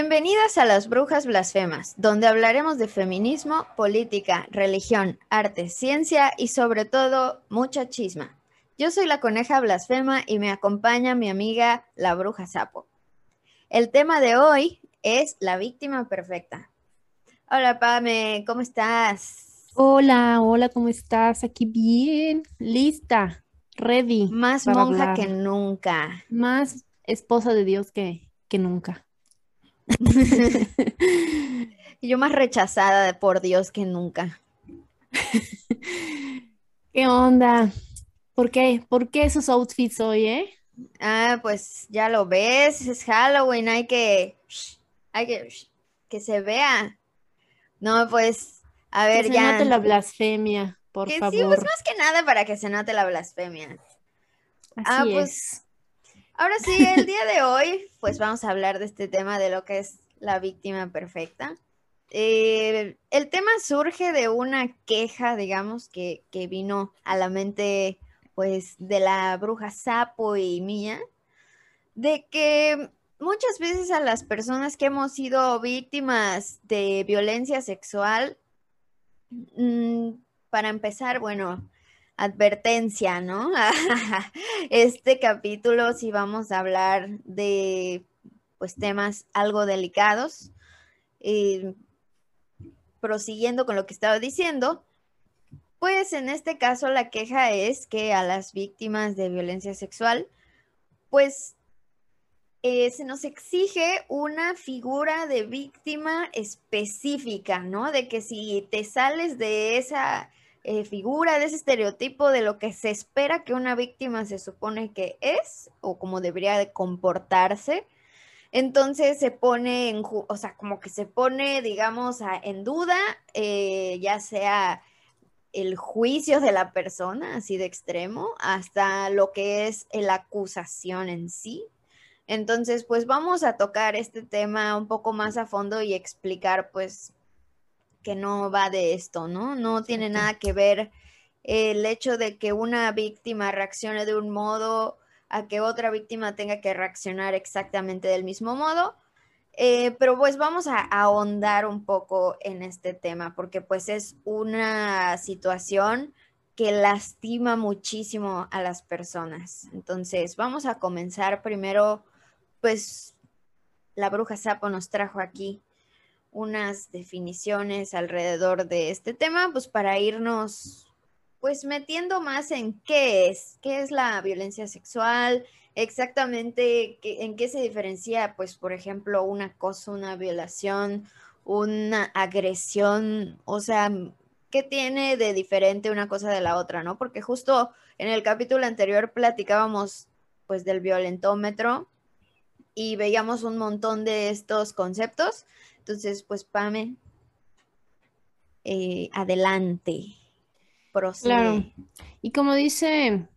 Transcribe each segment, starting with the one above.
Bienvenidas a las Brujas Blasfemas, donde hablaremos de feminismo, política, religión, arte, ciencia y sobre todo mucha chisma. Yo soy la coneja blasfema y me acompaña mi amiga la bruja sapo. El tema de hoy es la víctima perfecta. Hola Pame, ¿cómo estás? Hola, hola, ¿cómo estás? Aquí bien, lista, ready. Más monja que nunca. Más esposa de Dios que, que nunca. Yo más rechazada de por Dios que nunca. ¿Qué onda? ¿Por qué? ¿Por qué esos outfits hoy, eh? Ah, pues ya lo ves, es Halloween, hay que, hay que, que se vea. No, pues, a ver, que ya. Se note la blasfemia, por que favor. Sí, pues más que nada para que se note la blasfemia. Así ah, es. pues, ahora sí, el día de hoy, pues vamos a hablar de este tema de lo que es la víctima perfecta. Eh, el tema surge de una queja, digamos, que, que vino a la mente, pues, de la bruja Sapo y mía, de que muchas veces a las personas que hemos sido víctimas de violencia sexual, mmm, para empezar, bueno, advertencia, ¿no? este capítulo sí vamos a hablar de pues temas algo delicados. Eh, prosiguiendo con lo que estaba diciendo, pues en este caso la queja es que a las víctimas de violencia sexual, pues eh, se nos exige una figura de víctima específica, ¿no? De que si te sales de esa eh, figura, de ese estereotipo de lo que se espera que una víctima se supone que es o como debería de comportarse, entonces se pone en, o sea, como que se pone, digamos, a, en duda, eh, ya sea el juicio de la persona, así de extremo, hasta lo que es la acusación en sí. Entonces, pues vamos a tocar este tema un poco más a fondo y explicar, pues, que no va de esto, ¿no? No tiene nada que ver el hecho de que una víctima reaccione de un modo a que otra víctima tenga que reaccionar exactamente del mismo modo. Eh, pero pues vamos a, a, ahondar un poco en este tema porque pues es una situación que lastima muchísimo a las personas. Entonces vamos a comenzar primero, pues la bruja sapo nos trajo aquí unas definiciones alrededor de este tema, pues para irnos pues metiendo más en qué es, qué es la violencia sexual, exactamente en qué se diferencia, pues, por ejemplo, un acoso, una violación, una agresión, o sea, qué tiene de diferente una cosa de la otra, ¿no? Porque justo en el capítulo anterior platicábamos, pues, del violentómetro y veíamos un montón de estos conceptos. Entonces, pues, Pame, eh, adelante. Prosigue. Claro. Y como dice,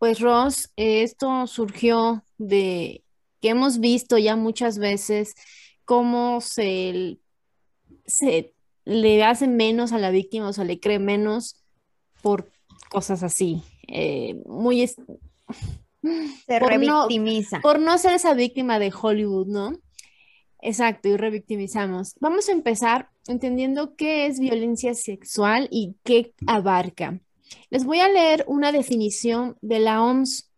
pues Ross, eh, esto surgió de que hemos visto ya muchas veces cómo se, se le hace menos a la víctima, o sea, le cree menos por cosas así. Eh, muy... Se por revictimiza. No, por no ser esa víctima de Hollywood, ¿no? Exacto, y revictimizamos. Vamos a empezar entendiendo qué es violencia sexual y qué abarca. Les voy a leer una definición de la OMS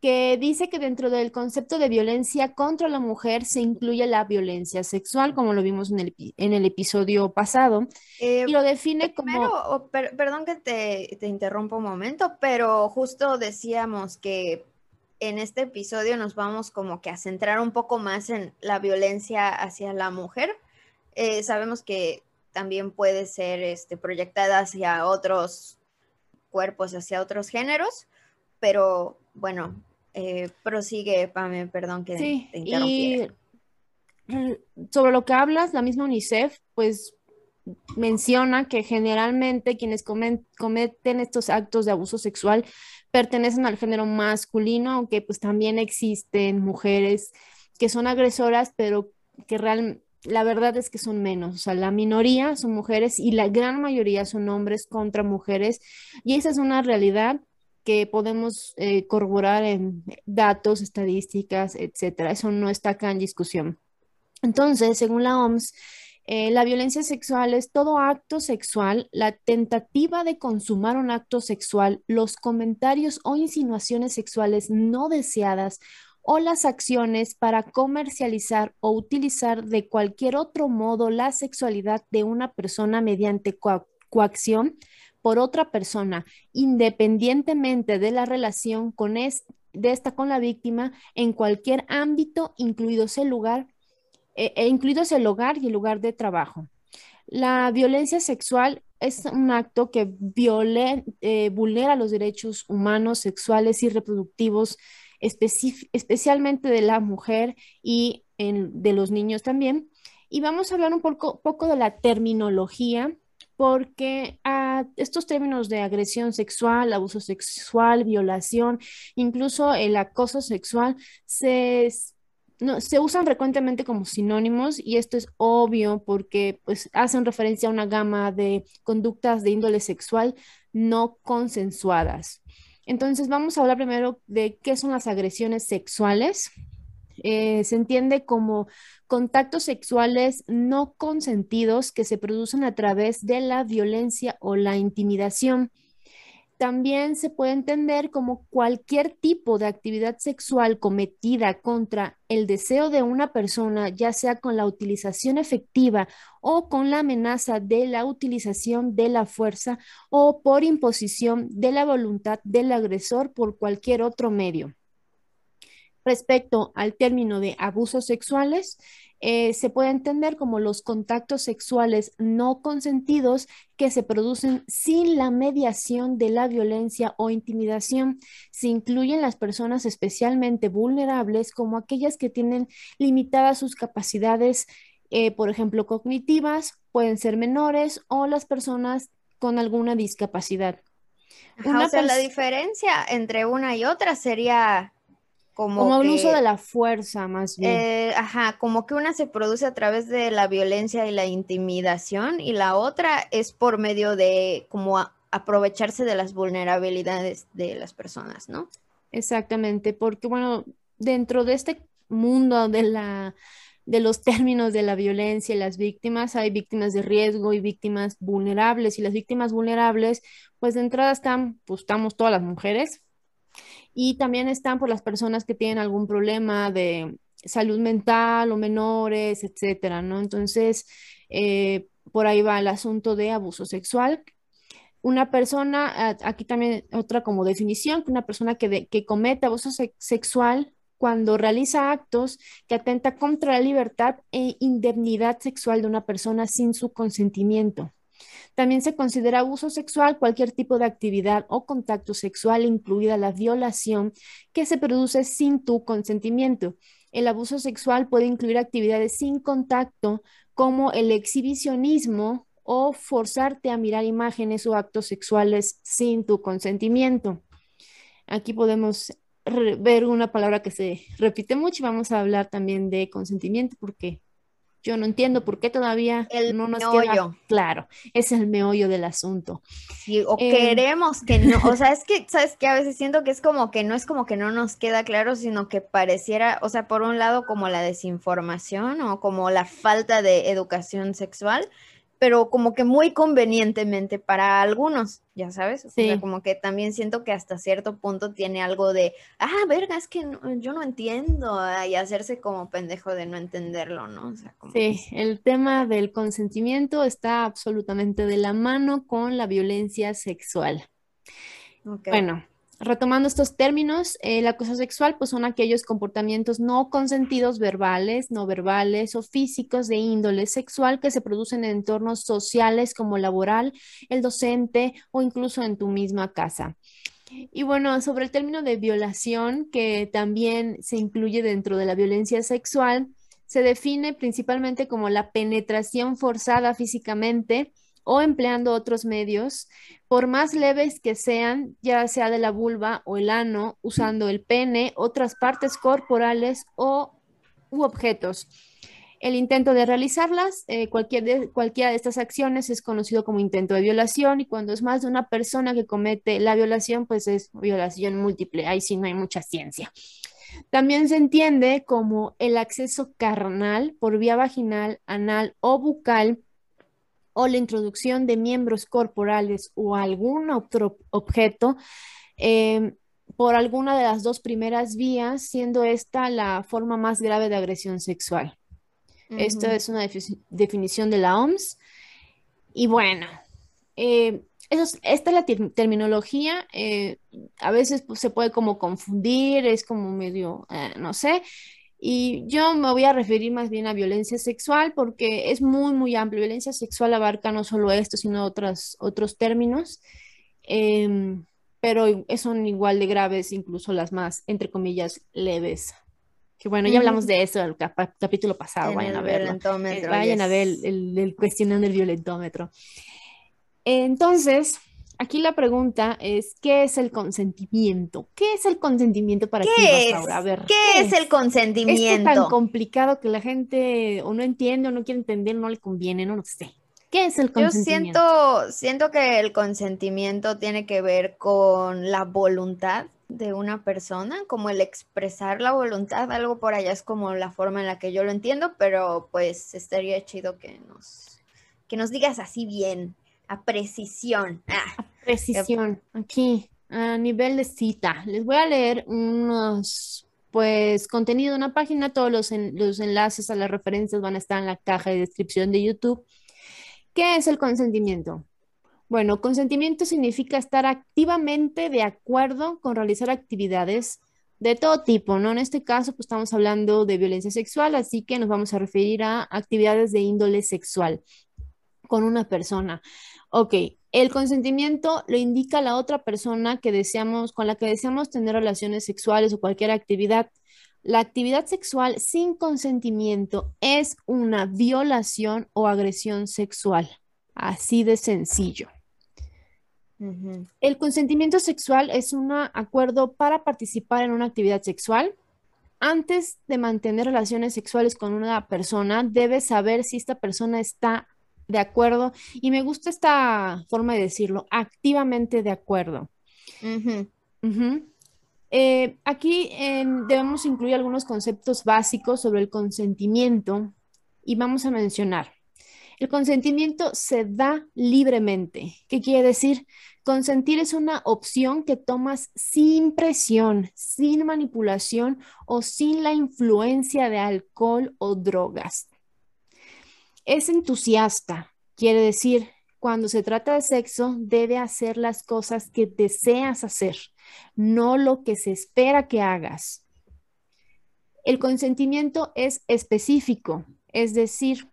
que dice que dentro del concepto de violencia contra la mujer se incluye la violencia sexual, como lo vimos en el, en el episodio pasado, eh, y lo define como... Primero, per, perdón que te, te interrumpa un momento, pero justo decíamos que en este episodio nos vamos como que a centrar un poco más en la violencia hacia la mujer. Eh, sabemos que también puede ser este, proyectada hacia otros cuerpos, hacia otros géneros, pero bueno, eh, prosigue, Pame, perdón que sí, te interrumpiera. Y sobre lo que hablas, la misma UNICEF, pues menciona que generalmente quienes cometen estos actos de abuso sexual pertenecen al género masculino, aunque pues también existen mujeres que son agresoras, pero que realmente la verdad es que son menos, o sea, la minoría son mujeres y la gran mayoría son hombres contra mujeres y esa es una realidad que podemos eh, corroborar en datos, estadísticas, etcétera. Eso no está acá en discusión. Entonces, según la OMS, eh, la violencia sexual es todo acto sexual, la tentativa de consumar un acto sexual, los comentarios o insinuaciones sexuales no deseadas o las acciones para comercializar o utilizar de cualquier otro modo la sexualidad de una persona mediante coacción por otra persona, independientemente de la relación con de esta con la víctima en cualquier ámbito, incluido el lugar, eh, e incluidos el hogar y el lugar de trabajo. La violencia sexual es un acto que eh, vulnera los derechos humanos, sexuales y reproductivos, especialmente de la mujer y de los niños también. Y vamos a hablar un poco, poco de la terminología, porque a estos términos de agresión sexual, abuso sexual, violación, incluso el acoso sexual, se no, se usan frecuentemente como sinónimos y esto es obvio porque pues, hacen referencia a una gama de conductas de índole sexual no consensuadas. Entonces vamos a hablar primero de qué son las agresiones sexuales. Eh, se entiende como contactos sexuales no consentidos que se producen a través de la violencia o la intimidación también se puede entender como cualquier tipo de actividad sexual cometida contra el deseo de una persona, ya sea con la utilización efectiva o con la amenaza de la utilización de la fuerza o por imposición de la voluntad del agresor por cualquier otro medio. Respecto al término de abusos sexuales, eh, se puede entender como los contactos sexuales no consentidos que se producen sin la mediación de la violencia o intimidación. Se incluyen las personas especialmente vulnerables como aquellas que tienen limitadas sus capacidades, eh, por ejemplo, cognitivas, pueden ser menores o las personas con alguna discapacidad. o sea, la diferencia entre una y otra sería como, el uso de la fuerza, más bien. Eh, ajá, como que una se produce a través de la violencia y la intimidación y la otra es por medio de como aprovecharse de las vulnerabilidades de las personas, ¿no? Exactamente, porque bueno, dentro de este mundo de la de los términos de la violencia y las víctimas, hay víctimas de riesgo y víctimas vulnerables y las víctimas vulnerables, pues de entrada están, pues estamos todas las mujeres, y también están por las personas que tienen algún problema de salud mental o menores, etcétera, ¿no? Entonces, eh, por ahí va el asunto de abuso sexual. Una persona, aquí también otra como definición, que una persona que, que comete abuso sexual cuando realiza actos que atenta contra la libertad e indemnidad sexual de una persona sin su consentimiento. También se considera abuso sexual cualquier tipo de actividad o contacto sexual, incluida la violación, que se produce sin tu consentimiento. El abuso sexual puede incluir actividades sin contacto, como el exhibicionismo o forzarte a mirar imágenes o actos sexuales sin tu consentimiento. Aquí podemos ver una palabra que se repite mucho y vamos a hablar también de consentimiento porque yo no entiendo por qué todavía no nos queda claro. Es el meollo del asunto. Sí, o em, queremos que no, o sea, es que, ¿sabes qué? A veces siento que es como que no es como que no nos queda claro, sino que pareciera, o sea, por un lado como la desinformación o como la falta de educación sexual, pero como que muy convenientemente para algunos, ya sabes, o sea, como que también siento que hasta cierto punto tiene algo de, ah, verga, es que yo no entiendo, y hacerse como pendejo de no entenderlo, ¿no? sí, el tema del consentimiento está absolutamente de la mano con la violencia sexual. Bueno, retomando estos términos, el eh, acoso sexual pues son aquellos comportamientos no consentidos verbales, no verbales o físicos de índole sexual que se producen en entornos sociales como laboral, el docente o incluso en tu misma casa. Y bueno, sobre el término de violación, que también se incluye dentro de la violencia sexual, se define principalmente como la penetración forzada físicamente o empleando otros medios, por más leves que sean, ya sea de la vulva o el ano, usando el pene, otras partes corporales o u objetos. El intento de realizarlas, eh, cualquier de, cualquiera de estas acciones es conocido como intento de violación y cuando es más de una persona que comete la violación, pues es violación múltiple. Ahí sí no hay mucha ciencia. También se entiende como el acceso carnal por vía vaginal, anal o bucal o la introducción de miembros corporales o algún otro objeto em, por alguna de las dos primeras vías, siendo esta la forma más grave de agresión sexual. Esta es una definición de la OMS. Y bueno, eh, esta es la terminología. Eh, a veces pues, se puede como confundir, es como medio, eh, no sé. Y yo me voy a referir más bien a violencia sexual porque es muy, muy amplio. Violencia sexual abarca no solo esto, sino otros, otros términos. Em, pero son igual de graves, incluso las más, entre comillas, leves. Que bueno, ya hablamos de eso el capítulo pasado, vayan a verlo. Eh, vayan a ver el, el, cuestionando el violentómetro. Entonces, aquí la pregunta es, ¿qué es el consentimiento? ¿Qué es el consentimiento para ti, A ver, ¿qué, es, el consentimiento? Es tan complicado que la gente o no entiende o no quiere entender, no le conviene, no lo sé. ¿Qué es el consentimiento? Yo siento, siento que el consentimiento tiene que ver con la voluntad de una persona, como el expresar la voluntad, algo por allá es como la forma en la que yo lo entiendo, pero pues estaría chido que nos, que nos digas así bien a precisión. Ah. A precisión, aquí, a nivel de cita. Les voy a leer unos, pues, contenido de una página. Todos los, los enlaces a las referencias van a estar en la caja de descripción de YouTube. ¿Qué es el consentimiento? Bueno, consentimiento significa estar activamente de acuerdo con realizar actividades de todo tipo, ¿no? En este caso, pues estamos hablando de violencia sexual, así que nos vamos a referir a actividades de índole sexual con una persona. Ok, el consentimiento lo indica la otra persona que deseamos, con la que deseamos tener relaciones sexuales o cualquier actividad. La actividad sexual sin consentimiento es una violación o agresión sexual. Así de sencillo. El consentimiento sexual es un acuerdo para participar en una actividad sexual. Antes de mantener relaciones sexuales con una persona, debes saber si esta persona está de acuerdo. Y me gusta esta forma de decirlo, activamente de acuerdo. Eh, aquí debemos incluir algunos conceptos básicos sobre el consentimiento y vamos a mencionar. El consentimiento se da libremente. ¿Qué quiere decir? Consentir es una opción que tomas sin presión, sin manipulación o sin la influencia de alcohol o drogas. Es entusiasta, quiere decir, cuando se trata de sexo, debe hacer las cosas que deseas hacer, no lo que se espera que hagas. El consentimiento es específico, es decir,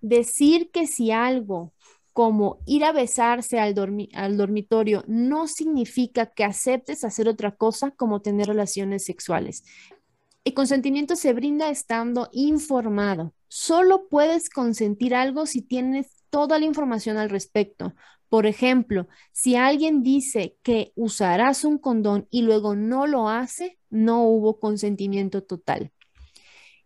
decir que si algo como ir a besarse al, dormitorio no significa que aceptes hacer otra cosa como tener relaciones sexuales. El consentimiento se brinda estando informado. Solo puedes consentir algo si tienes toda la información al respecto. Por ejemplo, si alguien dice que usarás un condón y luego no lo hace, no hubo consentimiento total.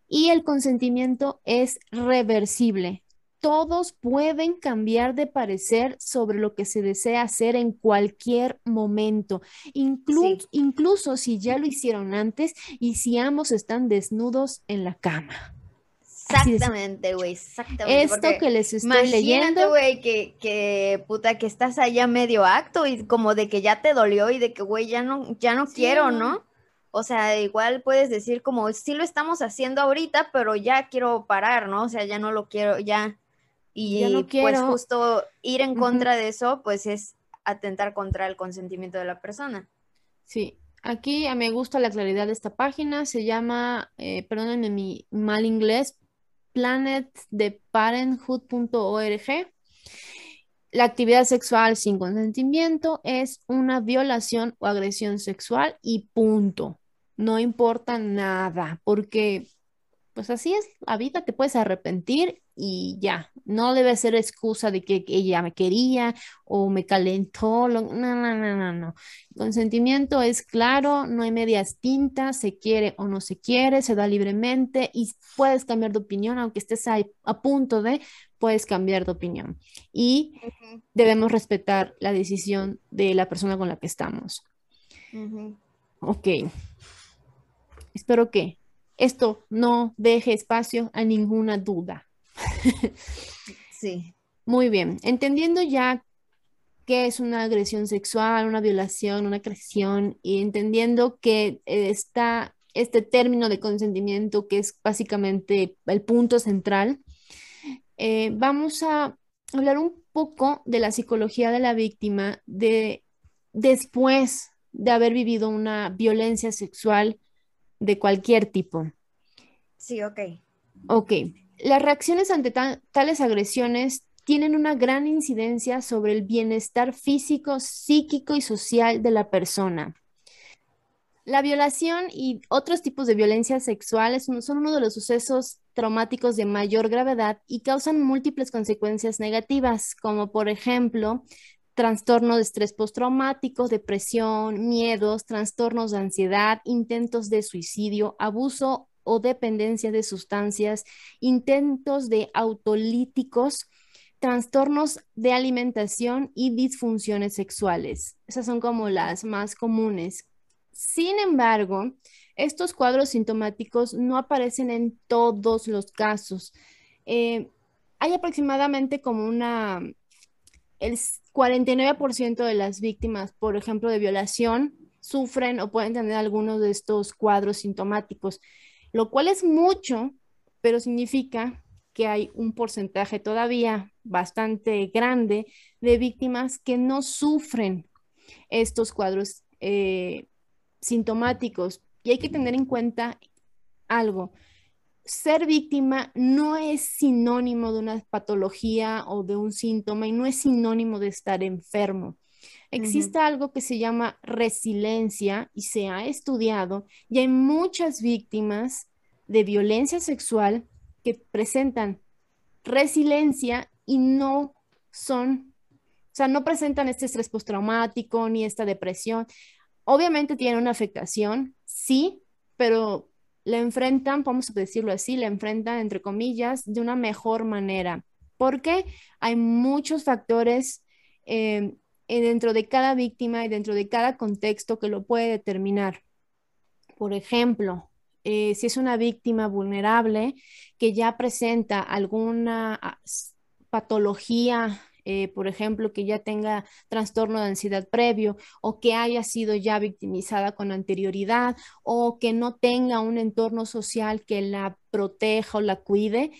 Y el consentimiento es reversible. Todos pueden cambiar de parecer sobre lo que se desea hacer en cualquier momento, incluso si ya lo hicieron antes y si ambos están desnudos en la cama. Exactamente, güey, exactamente. Esto que les estoy leyendo. güey, que, que, puta, que estás allá medio acto y como de que ya te dolió y de que, güey, ya no, ya no quiero, ¿no? O sea, igual puedes decir como, sí lo estamos haciendo ahorita, pero ya quiero parar, ¿no? O sea, ya no lo quiero, ya. Y pues justo ir en contra de eso, pues es atentar contra el consentimiento de la persona. Sí, aquí me gusta la claridad de esta página, se llama, eh, perdónenme mi mal inglés, planetdeparenthood.org. La actividad sexual sin consentimiento es una violación o agresión sexual y punto. No importa nada, porque pues así es la vida, te puedes arrepentir y ya, no debe ser excusa de que ella me quería o me calentó, no, no, no, no, no. consentimiento es claro, no hay medias tintas, se quiere o no se quiere, se da libremente y puedes cambiar de opinión, aunque estés a, a punto de, puedes cambiar de opinión. Y debemos respetar la decisión de la persona con la que estamos. Ok. espero que esto no deje espacio a ninguna duda. Sí. Muy bien, entendiendo ya qué es una agresión sexual, una violación, una agresión, y entendiendo que está este término de consentimiento, que es básicamente el punto central, eh, vamos a hablar un poco de la psicología de la víctima de después de haber vivido una violencia sexual de cualquier tipo. Sí, ok. Ok. Las reacciones ante tales agresiones tienen una gran incidencia sobre el bienestar físico, psíquico y social de la persona. La violación y otros tipos de violencia sexual son uno de los sucesos traumáticos de mayor gravedad y causan múltiples consecuencias negativas, como por ejemplo trastorno de estrés postraumático, depresión, miedos, trastornos de ansiedad, intentos de suicidio, abuso o dependencia de sustancias, intentos de autolíticos, trastornos de alimentación y disfunciones sexuales. Esas son como las más comunes. Sin embargo, estos cuadros sintomáticos no aparecen en todos los casos. Eh, hay aproximadamente como una, el 49% de las víctimas, por ejemplo, de violación, sufren o pueden tener algunos de estos cuadros sintomáticos, lo cual es mucho, pero significa que hay un porcentaje todavía bastante grande de víctimas que no sufren estos cuadros eh, sintomáticos. Y hay que tener en cuenta algo. Ser víctima no es sinónimo de una patología o de un síntoma y no es sinónimo de estar enfermo. Existe algo que se llama resiliencia y se ha estudiado y hay muchas víctimas de violencia sexual que presentan resiliencia y no son, o sea, no presentan este estrés postraumático ni esta depresión. Obviamente tienen una afectación, sí, pero la enfrentan, vamos a decirlo así, la enfrentan, entre comillas, de una mejor manera, porque hay muchos factores eh, dentro de cada víctima y dentro de cada contexto que lo puede determinar. Por ejemplo, eh, si es una víctima vulnerable que ya presenta alguna ah, patología, eh, por ejemplo, que ya tenga trastorno de ansiedad previo o que haya sido ya victimizada con anterioridad o que no tenga un entorno social que la proteja o la cuide,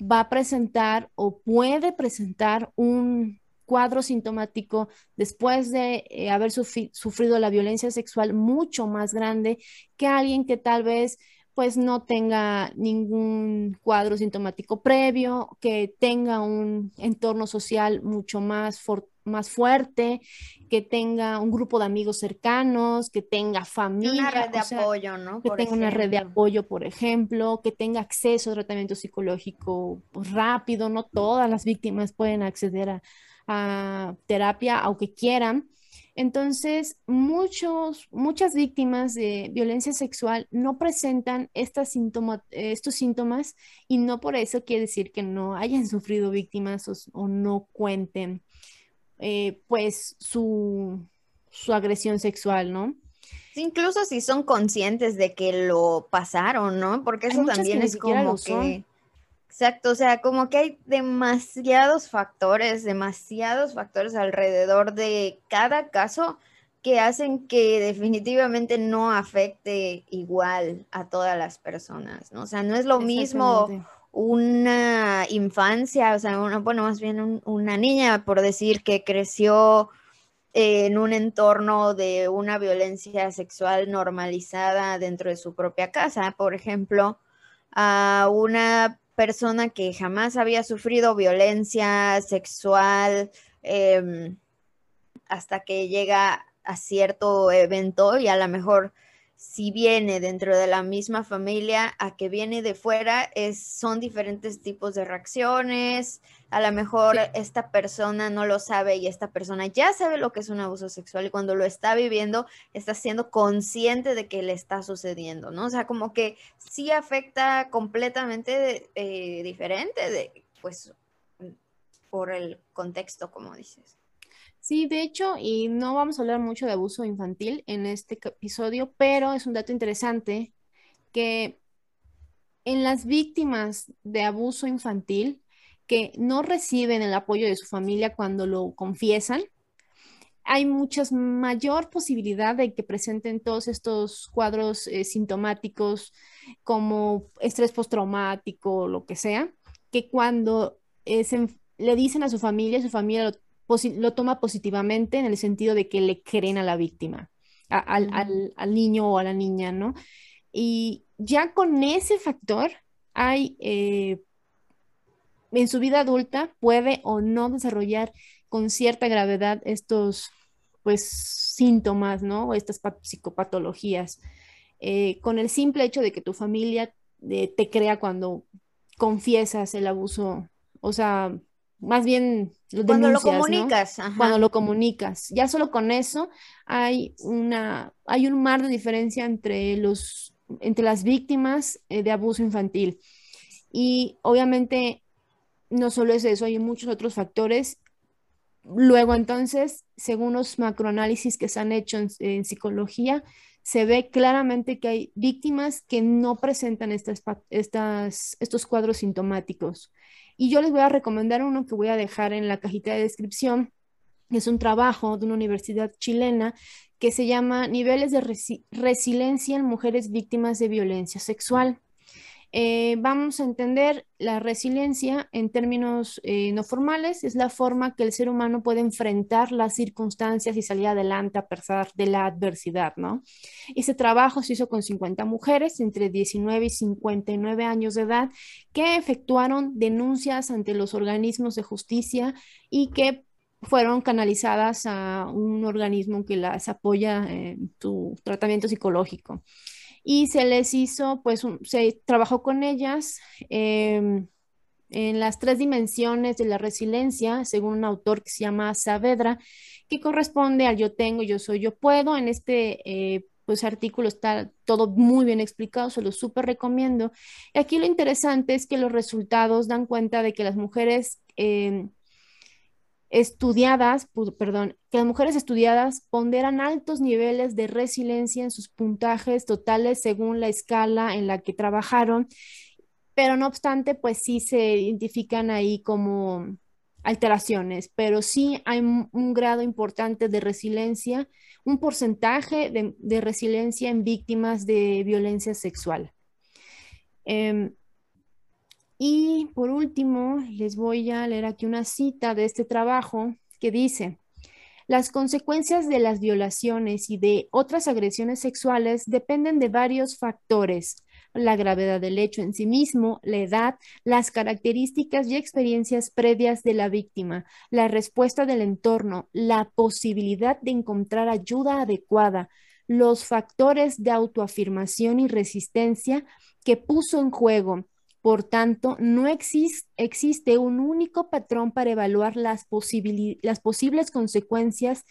va a presentar o puede presentar un cuadro sintomático después de eh, haber sufrido la violencia sexual mucho más grande que alguien que tal vez pues no tenga ningún cuadro sintomático previo, que tenga un entorno social mucho más, más fuerte, que tenga un grupo de amigos cercanos, que tenga familia. Una red de apoyo, ¿no? Que tenga una red de apoyo, por ejemplo, que tenga acceso a tratamiento psicológico pues, rápido, no todas las víctimas pueden acceder a, a terapia, aunque quieran. Entonces, muchos, muchas víctimas de violencia sexual no presentan estos síntomas y no por eso quiere decir que no hayan sufrido víctimas o, no cuenten eh, pues su, agresión sexual, ¿no? Incluso si son conscientes de que lo pasaron, ¿no? Porque eso también es como que... Exacto, o sea, como que hay demasiados factores, demasiados factores alrededor de cada caso que hacen que definitivamente no afecte igual a todas las personas, ¿no? O sea, no es lo mismo una infancia, o sea, bueno, más bien una niña, por decir, que creció en un entorno de una violencia sexual normalizada dentro de su propia casa, por ejemplo, a una persona que jamás había sufrido violencia sexual em, hasta que llega a cierto evento y a lo mejor si viene dentro de la misma familia a que viene de fuera, es, son diferentes tipos de reacciones. A lo mejor esta persona no lo sabe y esta persona ya sabe lo que es un abuso sexual y cuando lo está viviendo está siendo consciente de que le está sucediendo, ¿no? O sea, como que sí afecta completamente eh, diferente de, pues, por el contexto, como dices. Sí, de hecho, y no vamos a hablar mucho de abuso infantil en este episodio, pero es un dato interesante que en las víctimas de abuso infantil que no reciben el apoyo de su familia cuando lo confiesan, hay mucha mayor posibilidad de que presenten todos estos cuadros eh, sintomáticos como estrés postraumático o lo que sea, que cuando le dicen a su familia, su familia lo, toma positivamente en el sentido de que le creen a la víctima, al, niño o a la niña, ¿no? Y ya con ese factor hay... Eh, en su vida adulta puede o no desarrollar con cierta gravedad estos pues síntomas, ¿no? O estas psicopatologías. Eh, con el simple hecho de que tu familia eh, te crea cuando confiesas el abuso, o sea, más bien lo cuando lo comunicas, cuando lo comunicas. Ya solo con eso hay una, hay un mar de diferencia entre los, entre las víctimas eh, de abuso infantil. Y obviamente no solo es eso, hay muchos otros factores Luego, entonces, según los macroanálisis que se han hecho en, psicología, se ve claramente que hay víctimas que no presentan estas, estos cuadros sintomáticos. Y yo les voy a recomendar uno que voy a dejar en la cajita de descripción. Es un trabajo de una universidad chilena que se llama Niveles de Resiliencia en Mujeres Víctimas de Violencia Sexual. Eh, vamos a entender la resiliencia en términos eh, no formales, es la forma que el ser humano puede enfrentar las circunstancias y salir adelante a pesar de la adversidad, ¿no? Ese trabajo se hizo con 50 mujeres entre 19 y 59 años de edad que efectuaron denuncias ante los organismos de justicia y que fueron canalizadas a un organismo que las apoya en su tratamiento psicológico y se les hizo, pues, se trabajó con ellas em, en las tres dimensiones de la resiliencia, según un autor que se llama Saavedra, que corresponde al yo tengo, yo soy, yo puedo. En este eh, pues artículo está todo muy bien explicado, se lo súper recomiendo. Y aquí lo interesante es que los resultados dan cuenta de que las mujeres em, estudiadas, perdón, que las mujeres estudiadas ponderan altos niveles de resiliencia en sus puntajes totales según la escala en la que trabajaron, pero no obstante, pues sí se identifican ahí como alteraciones, pero sí hay un, grado importante de resiliencia, un porcentaje de, resiliencia en víctimas de violencia sexual. Em, y por último, les voy a leer aquí una cita de este trabajo que dice, las consecuencias de las violaciones y de otras agresiones sexuales dependen de varios factores, la gravedad del hecho en sí mismo, la edad, las características y experiencias previas de la víctima, la respuesta del entorno, la posibilidad de encontrar ayuda adecuada, los factores de autoafirmación y resistencia que puso en juego por tanto, no existe un único patrón para evaluar las, las posibles consecuencias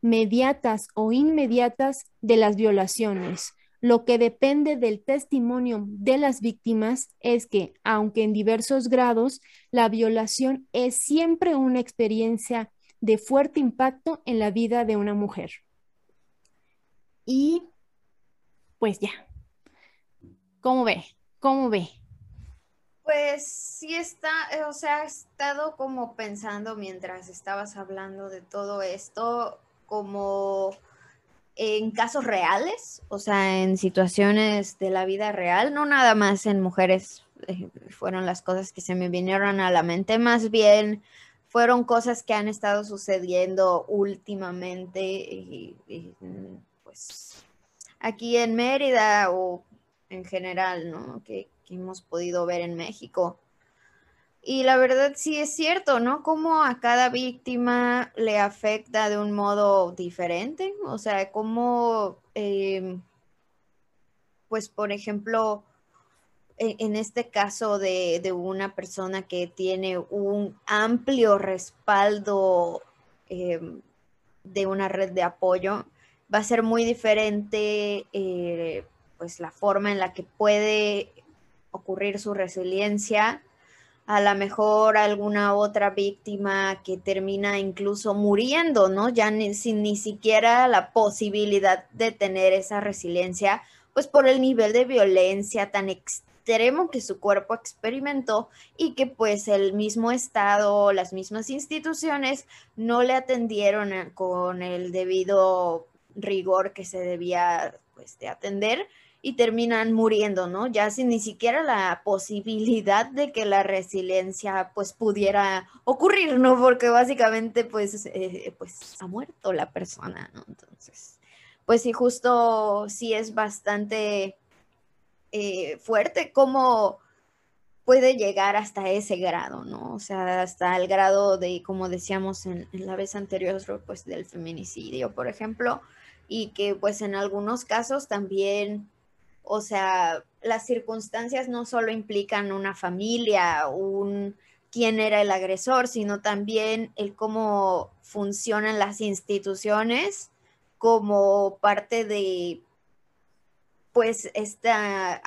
mediatas o inmediatas de las violaciones. Lo que depende del testimonio de las víctimas es que, aunque en diversos grados, la violación es siempre una experiencia de fuerte impacto en la vida de una mujer. Y pues ya. ¿Cómo ve? ¿Cómo ve? Pues sí está, eh, o sea, he estado como pensando mientras estabas hablando de todo esto, como en casos reales, o sea, en situaciones de la vida real, no nada más en mujeres eh, fueron las cosas que se me vinieron a la mente, más bien fueron cosas que han estado sucediendo últimamente y, pues aquí en Mérida o en general, ¿no? Que hemos podido ver en México. Y la verdad sí es cierto, ¿no? Como a cada víctima le afecta de un modo diferente. O sea, como, em, pues, por ejemplo, e, en, este caso de, de, una persona que tiene un amplio respaldo em, de una red de apoyo, va a ser muy diferente, eh, pues, la forma en la que puede ocurrir su resiliencia, a lo mejor alguna otra víctima que termina incluso muriendo, ¿no? Ya ni, sin ni siquiera la posibilidad de tener esa resiliencia pues por el nivel de violencia tan extremo que su cuerpo experimentó y que pues el mismo Estado, las mismas instituciones no le atendieron con el debido rigor que se debía pues de atender y terminan muriendo, ¿no? Ya sin ni siquiera la posibilidad de que la resiliencia pues pudiera ocurrir, ¿no? Porque básicamente pues, eh, pues ha muerto la persona, ¿no? Entonces, pues sí, justo sí es bastante eh, fuerte cómo puede llegar hasta ese grado, ¿no? O sea, hasta el grado de, como decíamos en, en la vez anterior, pues del feminicidio, por ejemplo, y que pues en algunos casos también o sea, las circunstancias no solo implican una familia, un quién era el agresor, sino también el cómo funcionan las instituciones como parte de pues esta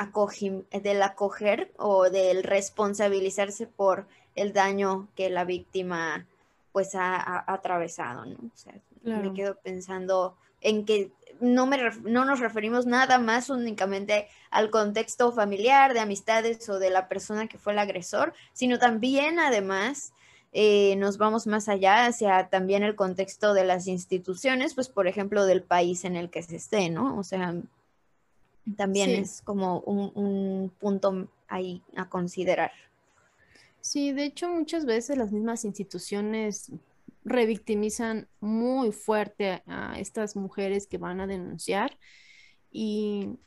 del acoger o del responsabilizarse por el daño que la víctima pues ha, atravesado, ¿no? O sea, me quedo pensando en que no, me no nos referimos nada más únicamente al contexto familiar, de amistades o de la persona que fue el agresor, sino también además eh, nos vamos más allá hacia también el contexto de las instituciones, pues por ejemplo del país en el que se esté, ¿no? O sea, también es como un, un punto ahí a considerar. Sí, de hecho muchas veces las mismas instituciones revictimizan muy fuerte a estas mujeres que van a denunciar y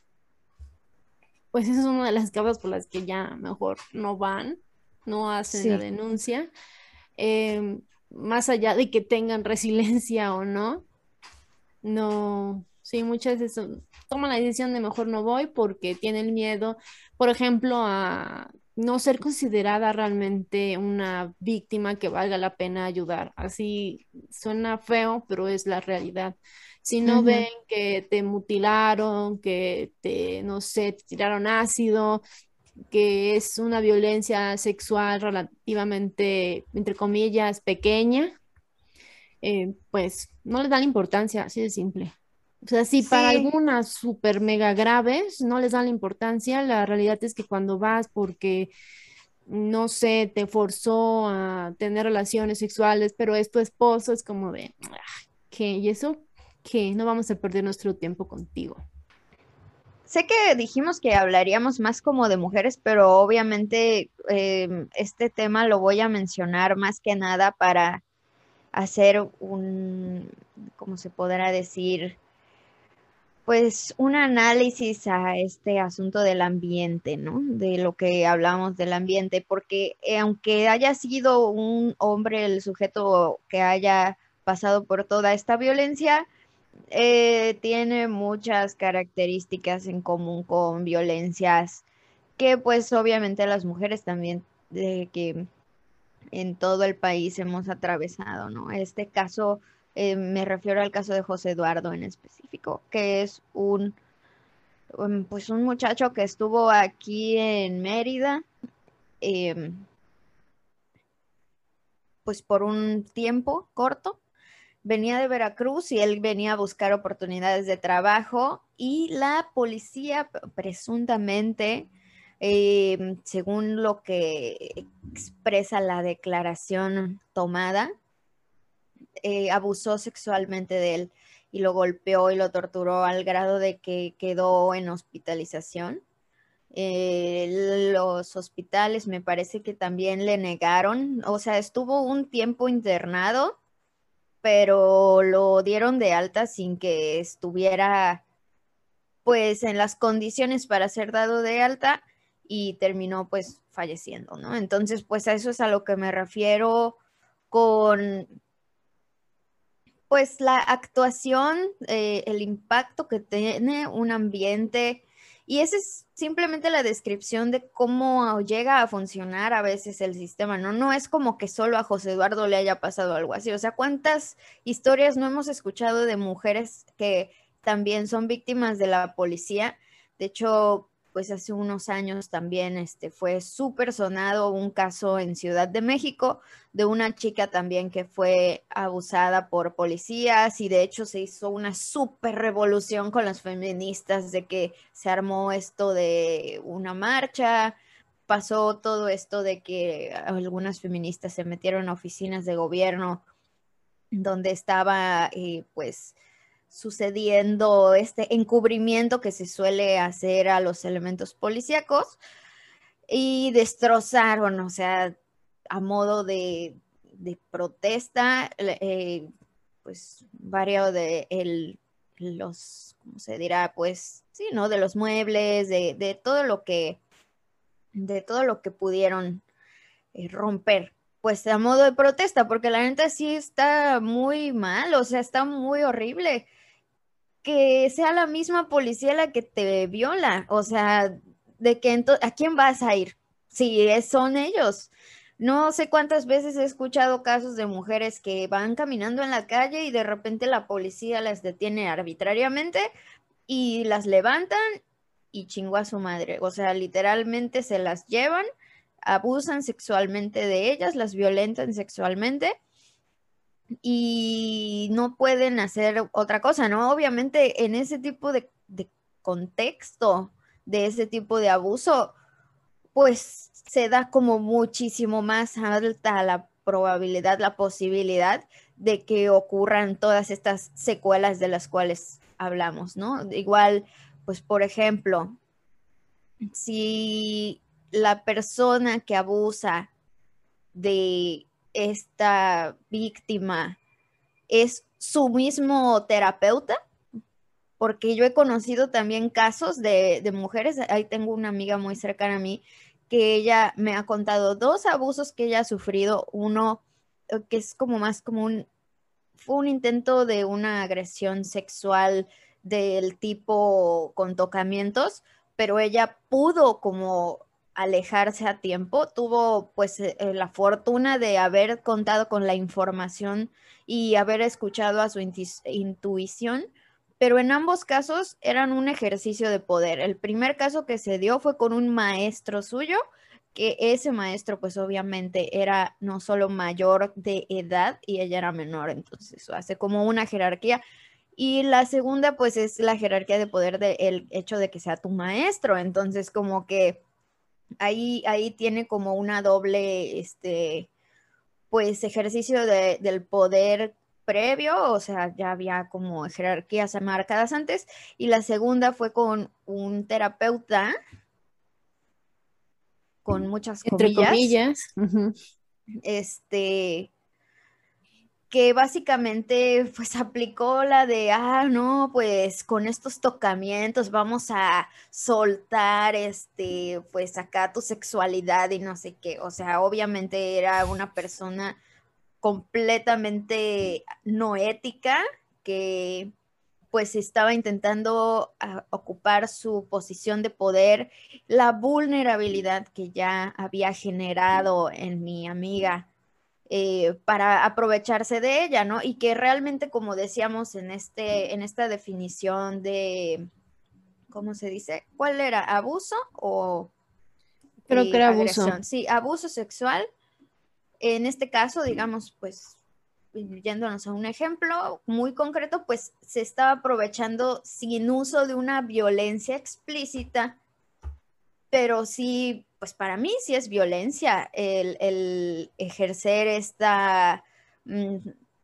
pues esa es una de las causas por las que ya mejor no van, no hacen la denuncia. Em, más allá de que tengan resiliencia o no, no, sí, muchas veces toman la decisión de mejor no voy porque tienen miedo, por ejemplo, a no ser considerada realmente una víctima que valga la pena ayudar. Así suena feo, pero es la realidad. Si no ven que te mutilaron, que te, no sé, te tiraron ácido, que es una violencia sexual relativamente, entre comillas, pequeña, eh, pues no les dan importancia, así de simple. O sea, si para algunas súper mega graves no les dan la importancia, la realidad es que cuando vas porque, no sé, te forzó a tener relaciones sexuales, pero es tu esposo, es como de, ¿qué? ¿Y eso qué? No vamos a perder nuestro tiempo contigo. Sé que dijimos que hablaríamos más como de mujeres, pero obviamente em, este tema lo voy a mencionar más que nada para hacer un, ¿cómo se podrá decir? Pues un análisis a este asunto del ambiente, ¿no? De lo que hablamos del ambiente, porque eh, aunque haya sido un hombre el sujeto que haya pasado por toda esta violencia, eh, tiene muchas características en común con violencias que pues obviamente las mujeres también de que en todo el país hemos atravesado, ¿no? Este caso eh, me refiero al caso de José Eduardo en específico, que es un, pues un muchacho que estuvo aquí en Mérida, em, pues por un tiempo corto. Venía de Veracruz y él venía a buscar oportunidades de trabajo y la policía presuntamente, em, según lo que expresa la declaración tomada, eh, abusó sexualmente de él y lo golpeó y lo torturó al grado de que quedó en hospitalización. Eh, los hospitales me parece que también le negaron, o sea, estuvo un tiempo internado, pero lo dieron de alta sin que estuviera pues en las condiciones para ser dado de alta y terminó pues falleciendo, ¿no? Entonces, pues a eso es a lo que me refiero con pues la actuación, eh, el impacto que tiene un ambiente, y esa es simplemente la descripción de cómo llega a funcionar a veces el sistema, ¿no? No es como que solo a José Eduardo le haya pasado algo así, o sea, ¿cuántas historias no hemos escuchado de mujeres que también son víctimas de la policía? De hecho, pues hace unos años también este, fue súper sonado un caso en Ciudad de México de una chica también que fue abusada por policías y de hecho se hizo una súper revolución con las feministas de que se armó esto de una marcha, pasó todo esto de que algunas feministas se metieron a oficinas de gobierno donde estaba eh, pues sucediendo este encubrimiento que se suele hacer a los elementos policíacos y destrozaron, o sea, a modo de, protesta, eh, pues varios de el, los, ¿cómo se dirá? Pues sí, ¿no? De los muebles, de, todo lo que, de todo lo que pudieron eh, romper pues a modo de protesta, porque la neta sí está muy mal, o sea, está muy horrible que sea la misma policía la que te viola, o sea, de que a quién vas a ir si son ellos. No sé cuántas veces he escuchado casos de mujeres que van caminando en la calle y de repente la policía las detiene arbitrariamente y las levantan y chingó a su madre. O sea, literalmente se las llevan, abusan sexualmente de ellas, las violentan sexualmente y no pueden hacer otra cosa, ¿no? Obviamente en ese tipo de, contexto, de ese tipo de abuso, pues se da como muchísimo más alta la probabilidad, la posibilidad de que ocurran todas estas secuelas de las cuales hablamos, ¿no? Igual, pues por ejemplo, si la persona que abusa de esta víctima es su mismo terapeuta, porque yo he conocido también casos de, mujeres, ahí tengo una amiga muy cercana a mí, que ella me ha contado dos abusos que ella ha sufrido, uno eh, que es como más como un, fue un intento de una agresión sexual del tipo con tocamientos, pero ella pudo como alejarse a tiempo, tuvo pues eh, eh, la fortuna de haber contado con la información y haber escuchado a su intuición, pero en ambos casos eran un ejercicio de poder. El primer caso que se dio fue con un maestro suyo, que ese maestro pues obviamente era no solo mayor de edad y ella era menor, entonces hace como una jerarquía. Y la segunda pues es la jerarquía de poder del hecho de que sea tu maestro, entonces como que ahí, ahí tiene como una doble, este, pues ejercicio del poder previo, o sea, ya había como jerarquías marcadas antes, y la segunda fue con un terapeuta, con muchas comillas, este, que básicamente pues aplicó la de, ah, no, pues con estos tocamientos vamos a soltar, este, pues acá tu sexualidad y no sé qué. O sea, obviamente era una persona completamente no ética que pues estaba intentando ah, ocupar su posición de poder, la vulnerabilidad que ya había generado en mi amiga eh, para aprovecharse de ella, ¿no? Y que realmente, como decíamos en, este, en esta definición de, ¿cómo se dice? ¿Cuál era? ¿Abuso o... Creo que era abuso. Sí, abuso sexual. En este caso, digamos, pues, yéndonos a un ejemplo muy concreto, pues se estaba aprovechando sin uso de una violencia explícita, pero sí pues para mí sí es violencia el, ejercer esta, mm,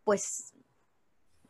pues,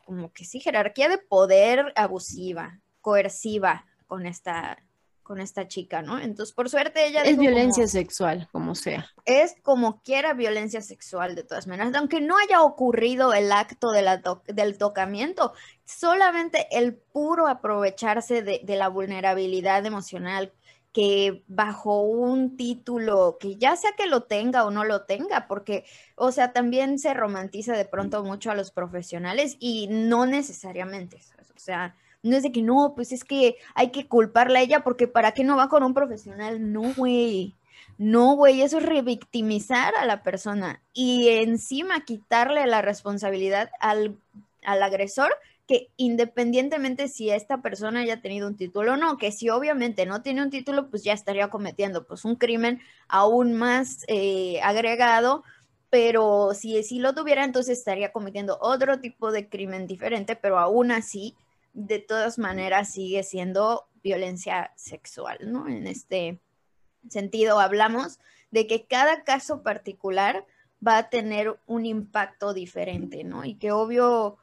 como que sí, jerarquía de poder abusiva, coerciva con esta, con esta chica, ¿no? Entonces, por suerte ella... Es violencia sexual, como sea. Es como quiera violencia sexual, de todas maneras, aunque no haya ocurrido el acto de la del tocamiento, solamente el puro aprovecharse de, de la vulnerabilidad emocional que bajo un título que ya sea que lo tenga o no lo tenga, porque, o sea, también se romantiza de pronto mucho a los profesionales y no necesariamente, o sea, no es de que no, pues es que hay que culparla a ella porque ¿para qué no va con un profesional? No, güey. No, güey, eso es revictimizar a la persona y encima quitarle la responsabilidad al, al agresor que independientemente si esta persona haya tenido un título o no, que si obviamente no tiene un título, pues ya estaría cometiendo pues un crimen aún más eh, agregado, pero si, si lo tuviera, entonces estaría cometiendo otro tipo de crimen diferente, pero aún así, de todas maneras, sigue siendo violencia sexual, ¿no? En este sentido, hablamos de que cada caso particular va a tener un impacto diferente, ¿no? Y que obvio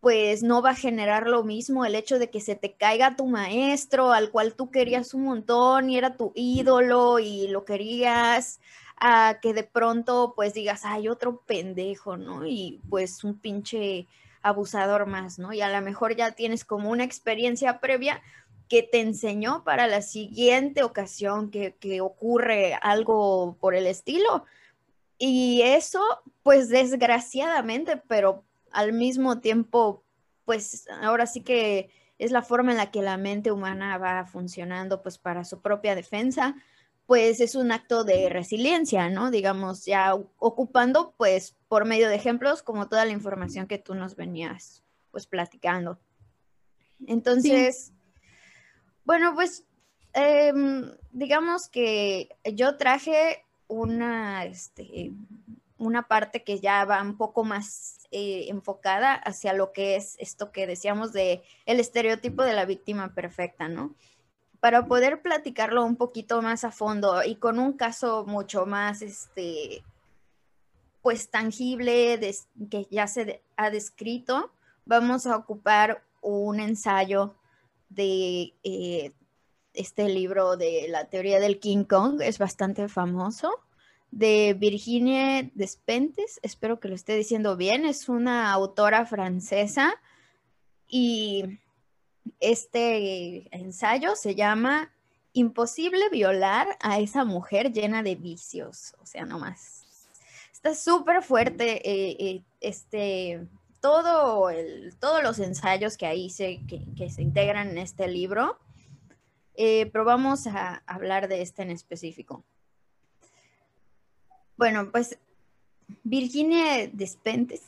pues no va a generar lo mismo el hecho de que se te caiga tu maestro al cual tú querías un montón y era tu ídolo y lo querías, a que de pronto pues digas, hay otro pendejo, ¿no? Y pues un pinche abusador más, ¿no? Y a lo mejor ya tienes como una experiencia previa que te enseñó para la siguiente ocasión que, que ocurre algo por el estilo. Y eso, pues desgraciadamente, pero al mismo tiempo, pues ahora sí que es la forma en la que la mente humana va funcionando, pues para su propia defensa, pues es un acto de resiliencia, ¿no? Digamos, ya ocupando, pues por medio de ejemplos, como toda la información que tú nos venías, pues platicando. Entonces, bueno, pues em, digamos que yo traje una, este, una parte que ya va un poco más eh, enfocada hacia lo que es esto que decíamos de el estereotipo de la víctima perfecta, ¿no? Para poder platicarlo un poquito más a fondo y con un caso mucho más, este, pues tangible, que ya se ha descrito, vamos a ocupar un ensayo de eh, este libro de la teoría del King Kong, es bastante famoso de Virginie Despentes, espero que lo esté diciendo bien, es una autora francesa y este ensayo se llama Imposible violar a esa mujer llena de vicios, o sea, no más. Está súper fuerte eh, eh, este, todo el, todos los ensayos que ahí se, que, se integran en este libro, eh, pero vamos a hablar de este en específico. Bueno, pues Virginia Despentes,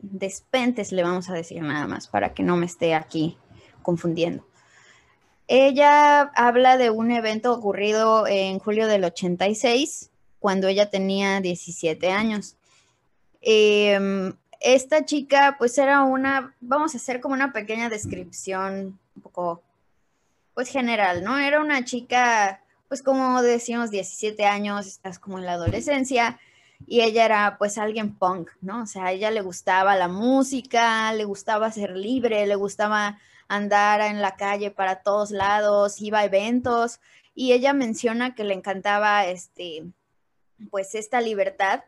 Despentes le vamos a decir nada más para que no me esté aquí confundiendo. Ella habla de un evento ocurrido en julio del 86, cuando ella tenía 17 años. Em, esta chica, pues era una, vamos a hacer como una pequeña descripción un poco, pues general, ¿no? Era una chica pues como decíamos, 17 años, estás como en la adolescencia, y ella era pues alguien punk, ¿no? O sea, a ella le gustaba la música, le gustaba ser libre, le gustaba andar en la calle para todos lados, iba a eventos, y ella menciona que le encantaba este, pues esta libertad,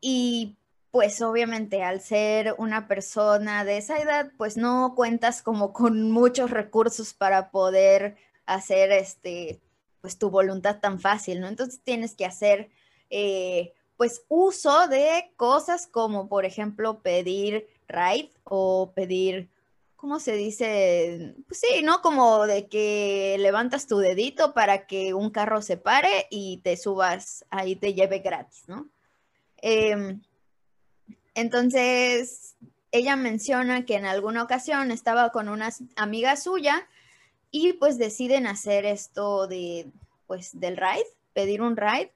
y pues obviamente al ser una persona de esa edad, pues no cuentas como con muchos recursos para poder hacer este pues tu voluntad tan fácil, ¿no? Entonces tienes que hacer eh, pues uso de cosas como por ejemplo pedir ride o pedir, ¿cómo se dice? Pues sí, ¿no? Como de que levantas tu dedito para que un carro se pare y te subas ahí te lleve gratis, ¿no? Em, entonces, ella menciona que en alguna ocasión estaba con una amiga suya y pues deciden hacer esto de, pues, del ride, pedir un ride,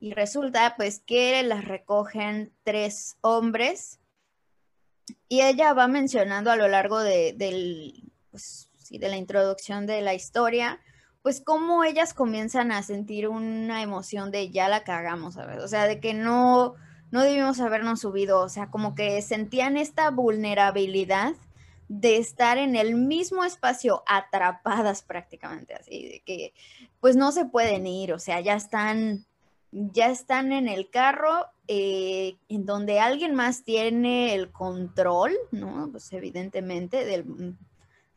y resulta pues que las recogen tres hombres y ella va mencionando a lo largo de, del, pues, de la introducción de la historia, pues cómo ellas comienzan a sentir una emoción de ya la cagamos, ¿sabes? O sea, de que no, no debimos habernos subido, o sea, como que sentían esta vulnerabilidad de estar en el mismo espacio atrapadas prácticamente, así de que pues no se pueden ir, o sea, ya están, ya están en el carro eh, en donde alguien más tiene el control, ¿no? Pues evidentemente del, mm,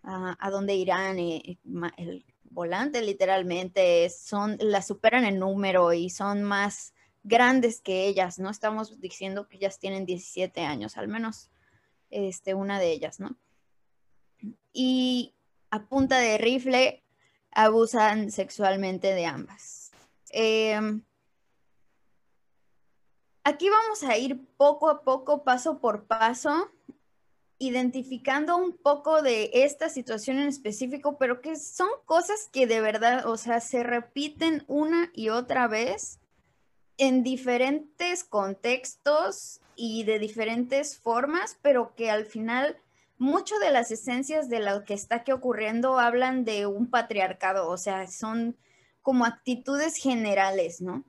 a, dónde irán eh, el volante literalmente, son, la superan en número y son más grandes que ellas, no estamos diciendo que ellas tienen 17 años, al menos este, una de ellas, ¿no? Y a punta de rifle abusan sexualmente de ambas. Em, aquí vamos a ir poco a poco, paso por paso, identificando un poco de esta situación en específico, pero que son cosas que de verdad, o sea, se repiten una y otra vez en diferentes contextos y de diferentes formas, pero que al final mucho de las esencias de lo que está aquí ocurriendo hablan de un patriarcado, o sea, son como actitudes generales, ¿no?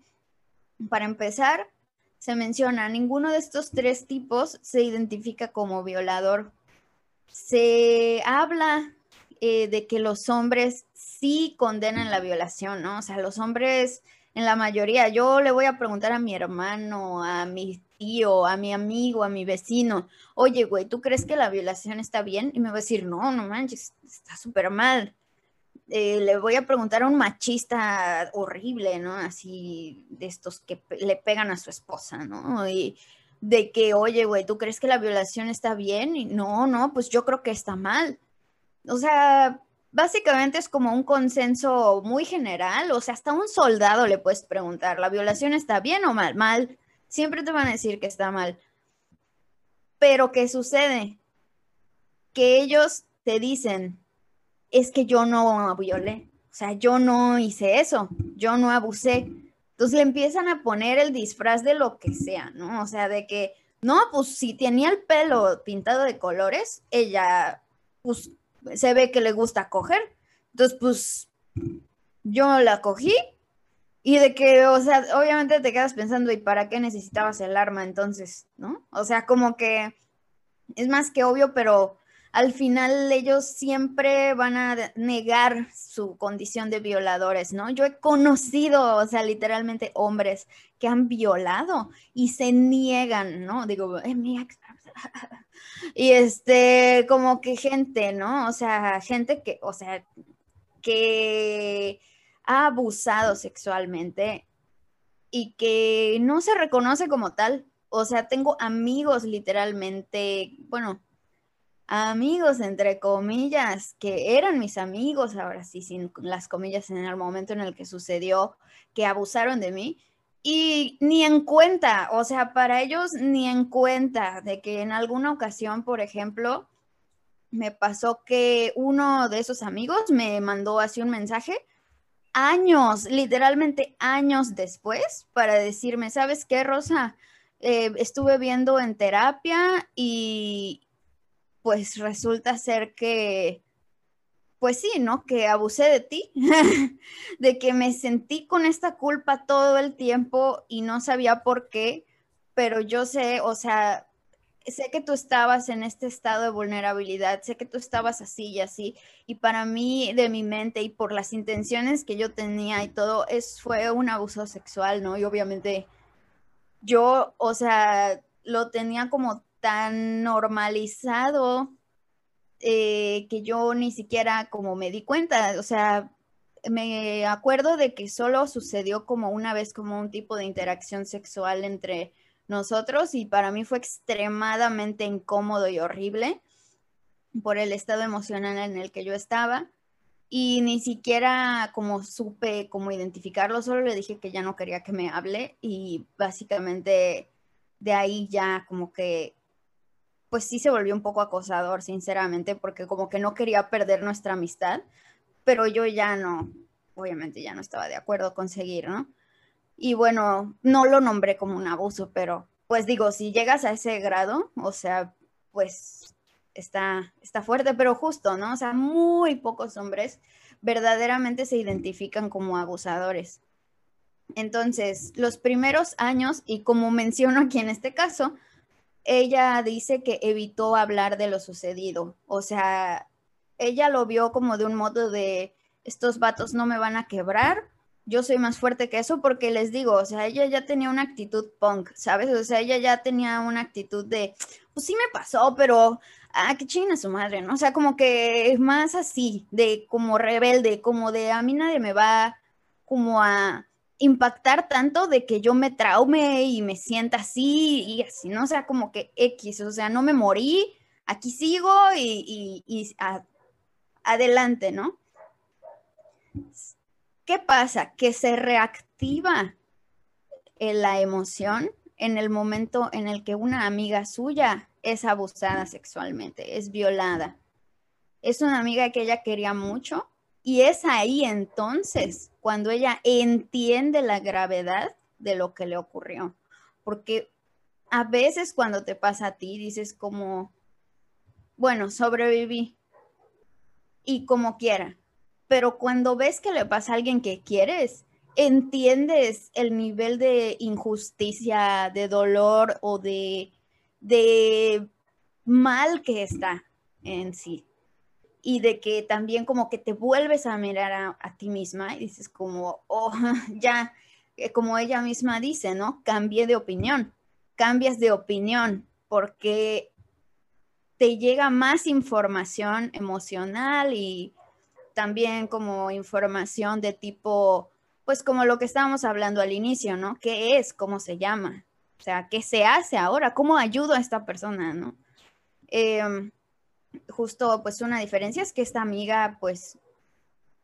Para empezar, se menciona, ninguno de estos tres tipos se identifica como violador. Se habla eh, de que los hombres sí condenan la violación, ¿no? O sea, los hombres en la mayoría, yo le voy a preguntar a mi hermano, a mi tío, a mi amigo, a mi vecino, oye, güey, ¿tú crees que la violación está bien? Y me va a decir, no, no manches, está súper mal. Eh, le voy a preguntar a un machista horrible, ¿no? Así de estos que le pegan a su esposa, ¿no? Y de que, oye, güey, ¿tú crees que la violación está bien? Y no, no, pues yo creo que está mal. O sea, básicamente es como un consenso muy general, o sea, hasta un soldado le puedes preguntar, ¿la violación está bien o mal? Mal. Siempre te van a decir que está mal. Pero ¿qué sucede? Que ellos te dicen, es que yo no violé, o sea, yo no hice eso, yo no abusé. Entonces le empiezan a poner el disfraz de lo que sea, ¿no? O sea, de que, no, pues si tenía el pelo pintado de colores, ella, pues se ve que le gusta coger. Entonces, pues yo la cogí y de que, o sea, obviamente te quedas pensando, ¿y para qué necesitabas el arma entonces? ¿No? O sea, como que es más que obvio, pero al final ellos siempre van a negar su condición de violadores, ¿no? Yo he conocido, o sea, literalmente hombres que han violado y se niegan, ¿no? Digo, es mi ex. y este, como que gente, ¿no? O sea, gente que, o sea, que ha abusado sexualmente y que no se reconoce como tal. O sea, tengo amigos literalmente, bueno, amigos, entre comillas, que eran mis amigos, ahora sí, sin las comillas, en el momento en el que sucedió que abusaron de mí. Y ni en cuenta, o sea, para ellos ni en cuenta de que en alguna ocasión, por ejemplo, me pasó que uno de esos amigos me mandó así un mensaje años, literalmente años después, para decirme, ¿sabes qué, Rosa? Eh, estuve viendo en terapia y, pues resulta ser que, pues sí, ¿no? Que abusé de ti, de que me sentí con esta culpa todo el tiempo y no sabía por qué, pero yo sé, o sea, sé que tú estabas en este estado de vulnerabilidad, sé que tú estabas así y así, y para mí, de mi mente y por las intenciones que yo tenía y todo, es, fue un abuso sexual, ¿no? Y obviamente yo, o sea, lo tenía como tan normalizado eh, que yo ni siquiera como me di cuenta, o sea, me acuerdo de que solo sucedió como una vez como un tipo de interacción sexual entre nosotros y para mí fue extremadamente incómodo y horrible por el estado emocional en el que yo estaba y ni siquiera como supe cómo identificarlo, solo le dije que ya no quería que me hable y básicamente de ahí ya como que pues sí se volvió un poco acosador, sinceramente, porque como que no quería perder nuestra amistad, pero yo ya no, obviamente ya no estaba de acuerdo con seguir, ¿no? Y bueno, no lo nombré como un abuso, pero pues digo, si llegas a ese grado, o sea, pues está, está fuerte, pero justo, ¿no? O sea, muy pocos hombres verdaderamente se identifican como abusadores. Entonces, los primeros años, y como menciono aquí en este caso, ella dice que evitó hablar de lo sucedido. O sea, ella lo vio como de un modo de, estos vatos no me van a quebrar, yo soy más fuerte que eso porque les digo, o sea, ella ya tenía una actitud punk, ¿sabes? O sea, ella ya tenía una actitud de, pues sí me pasó, pero, ah, qué china su madre, ¿no? O sea, como que es más así, de como rebelde, como de a mí nadie me va como a impactar tanto de que yo me traume y me sienta así y así, ¿no? O sea, como que X, o sea, no me morí, aquí sigo y, adelante, ¿no? ¿Qué pasa? Que se reactiva la emoción en el momento en el que una amiga suya es abusada sexualmente, es violada. Es una amiga que ella quería mucho y es ahí entonces cuando ella entiende la gravedad de lo que le ocurrió. Porque a veces cuando te pasa a ti dices como, bueno, sobreviví y como quiera. Pero cuando ves que le pasa a alguien que quieres, entiendes el nivel de injusticia, de dolor o de, de mal que está en sí. Y de que también como que te vuelves a mirar a, ti misma y dices como, oh, ya, eh, como ella misma dice, ¿no? Cambié de opinión, cambias de opinión porque te llega más información emocional y también como información de tipo, pues como lo que estábamos hablando al inicio, ¿no? ¿Qué es? ¿Cómo se llama? O sea, ¿qué se hace ahora? ¿Cómo ayudo a esta persona, ¿no? Em, justo, pues una diferencia es que esta amiga, pues,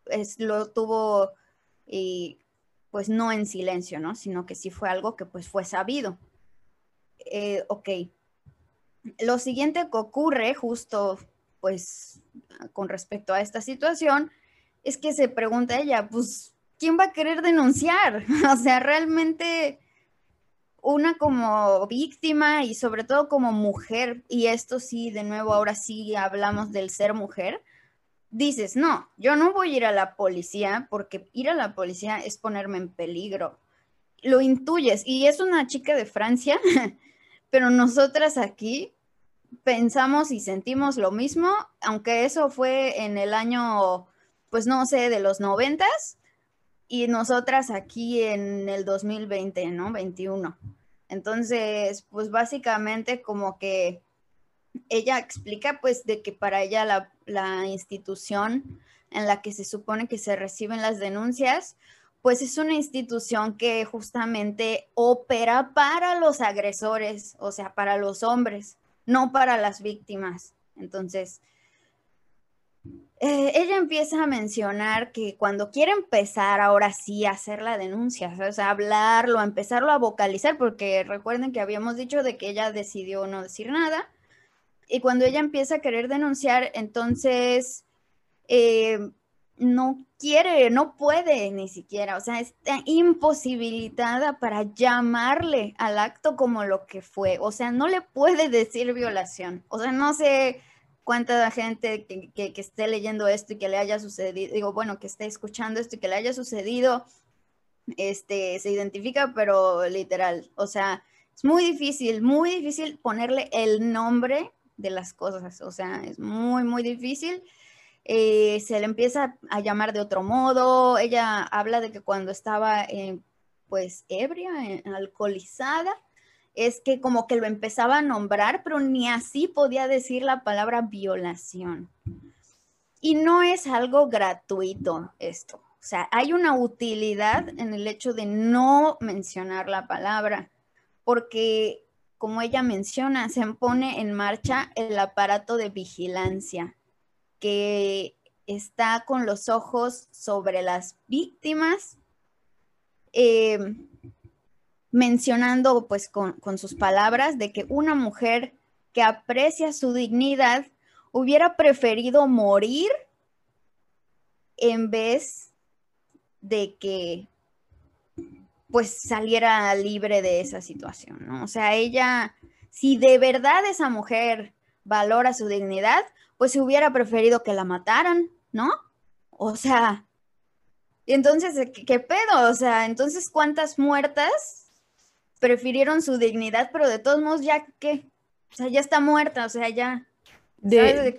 es, lo tuvo, y, pues no en silencio, ¿no? Sino que sí fue algo que pues fue sabido. Eh, ok. Lo siguiente que ocurre justo, pues, con respecto a esta situación, es que se pregunta ella, pues, ¿quién va a querer denunciar? o sea, realmente una como víctima y sobre todo como mujer, y esto sí, de nuevo, ahora sí hablamos del ser mujer, dices, no, yo no voy a ir a la policía porque ir a la policía es ponerme en peligro. Lo intuyes, y es una chica de Francia, pero nosotras aquí pensamos y sentimos lo mismo, aunque eso fue en el año, pues no sé, de los noventas, y nosotras aquí en el 2020, ¿no? 21. Entonces, pues básicamente como que ella explica pues de que para ella la, la institución en la que se supone que se reciben las denuncias, pues es una institución que justamente opera para los agresores, o sea, para los hombres no para las víctimas. Entonces, eh, ella empieza a mencionar que cuando quiere empezar ahora sí a hacer la denuncia, o sea, hablarlo, a empezarlo a vocalizar, porque recuerden que habíamos dicho de que ella decidió no decir nada, y cuando ella empieza a querer denunciar, entonces eh, no quiere, no puede ni siquiera, o sea, está imposibilitada para llamarle al acto como lo que fue, o sea, no le puede decir violación, o sea, no sé cuánta gente que, que, esté leyendo esto y que le haya sucedido, digo, bueno, que esté escuchando esto y que le haya sucedido, este, se identifica, pero literal, o sea, es muy difícil, muy difícil ponerle el nombre de las cosas, o sea, es muy, muy difícil. Eh, se le empieza a llamar de otro modo, ella habla de que cuando estaba eh, pues ebria, eh, alcoholizada, es que como que lo empezaba a nombrar, pero ni así podía decir la palabra violación. Y no es algo gratuito esto. O sea, hay una utilidad en el hecho de no mencionar la palabra, porque como ella menciona, se pone en marcha el aparato de vigilancia que está con los ojos sobre las víctimas, eh, mencionando pues con, con sus palabras de que una mujer que aprecia su dignidad hubiera preferido morir en vez de que pues saliera libre de esa situación, ¿no? O sea, ella, si de verdad esa mujer valora su dignidad, pues se hubiera preferido que la mataran, ¿no? O sea, entonces, ¿qué, pedo? O sea, entonces, ¿cuántas muertas prefirieron su dignidad, pero de todos modos, ya qué? O sea, ya está muerta, o sea, ya. De,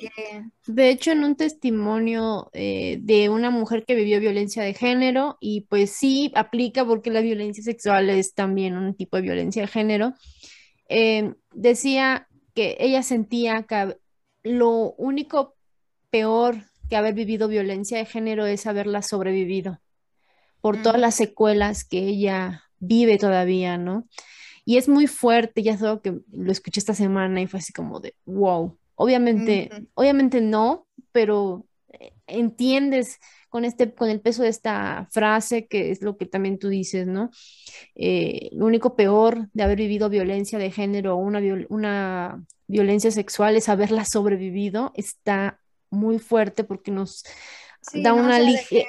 de hecho, en un testimonio eh, de una mujer que vivió violencia de género, y pues sí aplica porque la violencia sexual es también un tipo de violencia de género, eh, decía que ella sentía que lo único peor que haber vivido violencia de género es haberla sobrevivido por todas las secuelas que ella vive todavía, ¿no? Y es muy fuerte, ya es algo que lo escuché esta semana y fue así como de, wow, obviamente, obviamente no, pero eh, entiendes con, este, con el peso de esta frase, que es lo que también tú dices, ¿no? Eh, lo único peor de haber vivido violencia de género o una, una violencia sexual es haberla sobrevivido, está muy fuerte porque nos da una,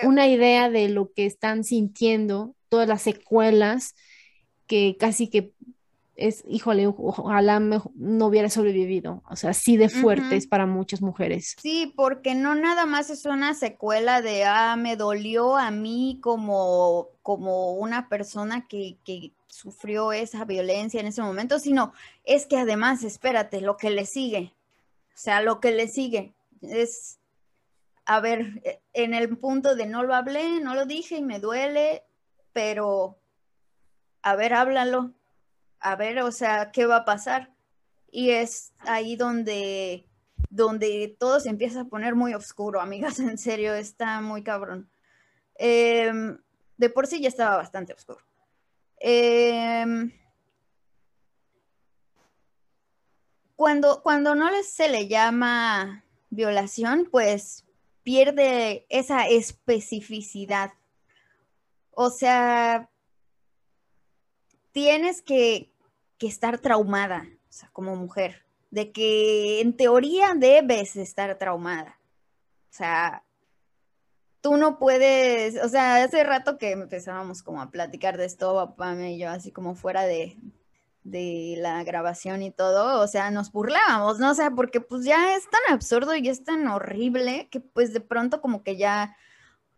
una idea de lo que están sintiendo, todas las secuelas que casi que es, híjole, ojalá no hubiera sobrevivido. O sea, así de fuertes para muchas mujeres. Sí, porque no nada más es una secuela de, ah, me dolió a mí como, como una persona que, que sufrió esa violencia en ese momento, sino es que además, espérate, lo que le sigue, o sea, lo que le sigue es, a ver, e, en el punto de no lo hablé, no lo dije y me duele, pero, a ver, háblalo, a ver, o sea, ¿qué va a pasar? Y es ahí donde, donde todo se empieza a poner muy oscuro, amigas, en serio, está muy cabrón. Em, de por sí ya estaba bastante oscuro. Em, cuando, cuando no se le llama violación, pues pierde esa especificidad. O sea, tienes que, estar traumada, o sea, como mujer, de que en teoría debes estar traumada. O sea, tú no puedes, o sea, hace rato que empezábamos como a platicar de esto, papá y yo, así como fuera de, de la grabación y todo, o sea, nos burlábamos, ¿no? O sea, porque pues ya es tan absurdo y es tan horrible que pues de pronto como que ya,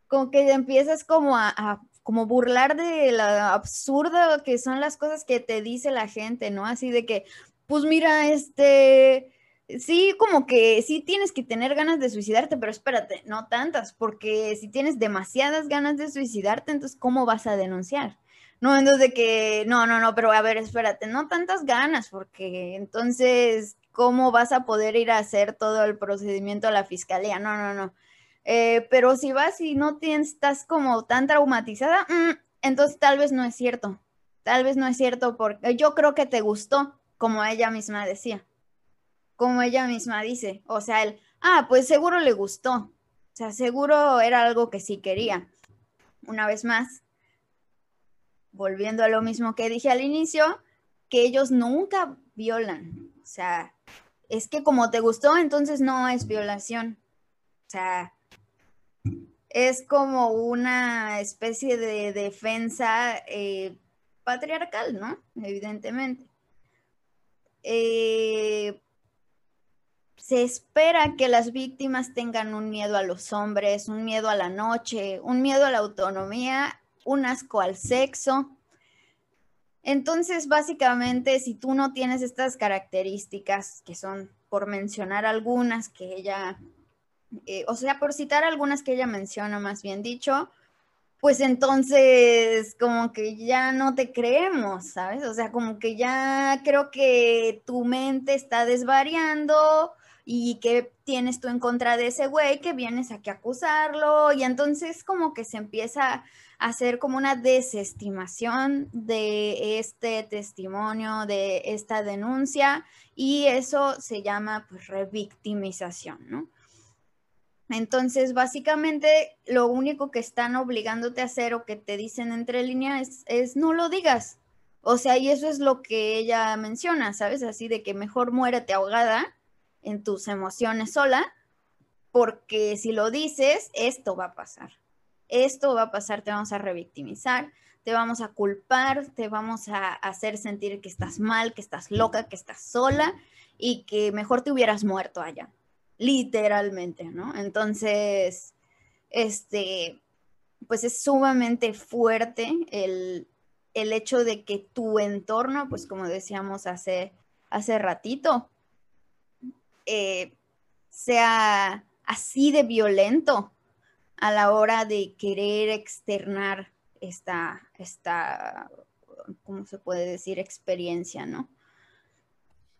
como que empiezas como a como burlar de lo absurdo que son las cosas que te dice la gente, ¿no? Así de que, pues mira, este, sí, como que sí tienes que tener ganas de suicidarte, pero espérate, no tantas, porque si tienes demasiadas ganas de suicidarte, entonces, ¿cómo vas a denunciar? No, entonces de que, no, no, no, pero a ver, espérate, no tantas ganas, porque entonces, ¿cómo vas a poder ir a hacer todo el procedimiento a la fiscalía? No, no, no. Eh, pero si vas y no tienes, estás como tan traumatizada, mm, entonces tal vez no es cierto. Tal vez no es cierto porque yo creo que te gustó, como ella misma decía. Como ella misma dice. O sea, él, ah, pues seguro le gustó. O sea, seguro era algo que sí quería. Una vez más, volviendo a lo mismo que dije al inicio, que ellos nunca violan. O sea, es que como te gustó, entonces no es violación. O sea, es como una especie de defensa eh, patriarcal, ¿no? Evidentemente. Eh, se espera que las víctimas tengan un miedo a los hombres, un miedo a la noche, un miedo a la autonomía, un asco al sexo. Entonces, básicamente, si tú no tienes estas características, que son, por mencionar algunas que ella eh, o sea, por citar algunas que ella menciona, más bien dicho, pues entonces como que ya no te creemos, ¿sabes? O sea, como que ya creo que tu mente está desvariando y que tienes tú en contra de ese güey que vienes aquí a acusarlo y entonces como que se empieza a hacer como una desestimación de este testimonio, de esta denuncia y eso se llama pues revictimización, ¿no? Entonces, básicamente, lo único que están obligándote a hacer o que te dicen entre líneas es, no lo digas. O sea, y eso es lo que ella menciona, ¿sabes? Así de que mejor muérete ahogada en tus emociones sola, porque si lo dices, esto va a pasar. Esto va a pasar, te vamos a revictimizar, te vamos a culpar, te vamos a hacer sentir que estás mal, que estás loca, que estás sola y que mejor te hubieras muerto allá literalmente, ¿no? Entonces, este, pues es sumamente fuerte el, hecho de que tu entorno, pues como decíamos hace, hace ratito, eh, sea así de violento a la hora de querer externar esta, esta, ¿cómo se puede decir? Experiencia, ¿no?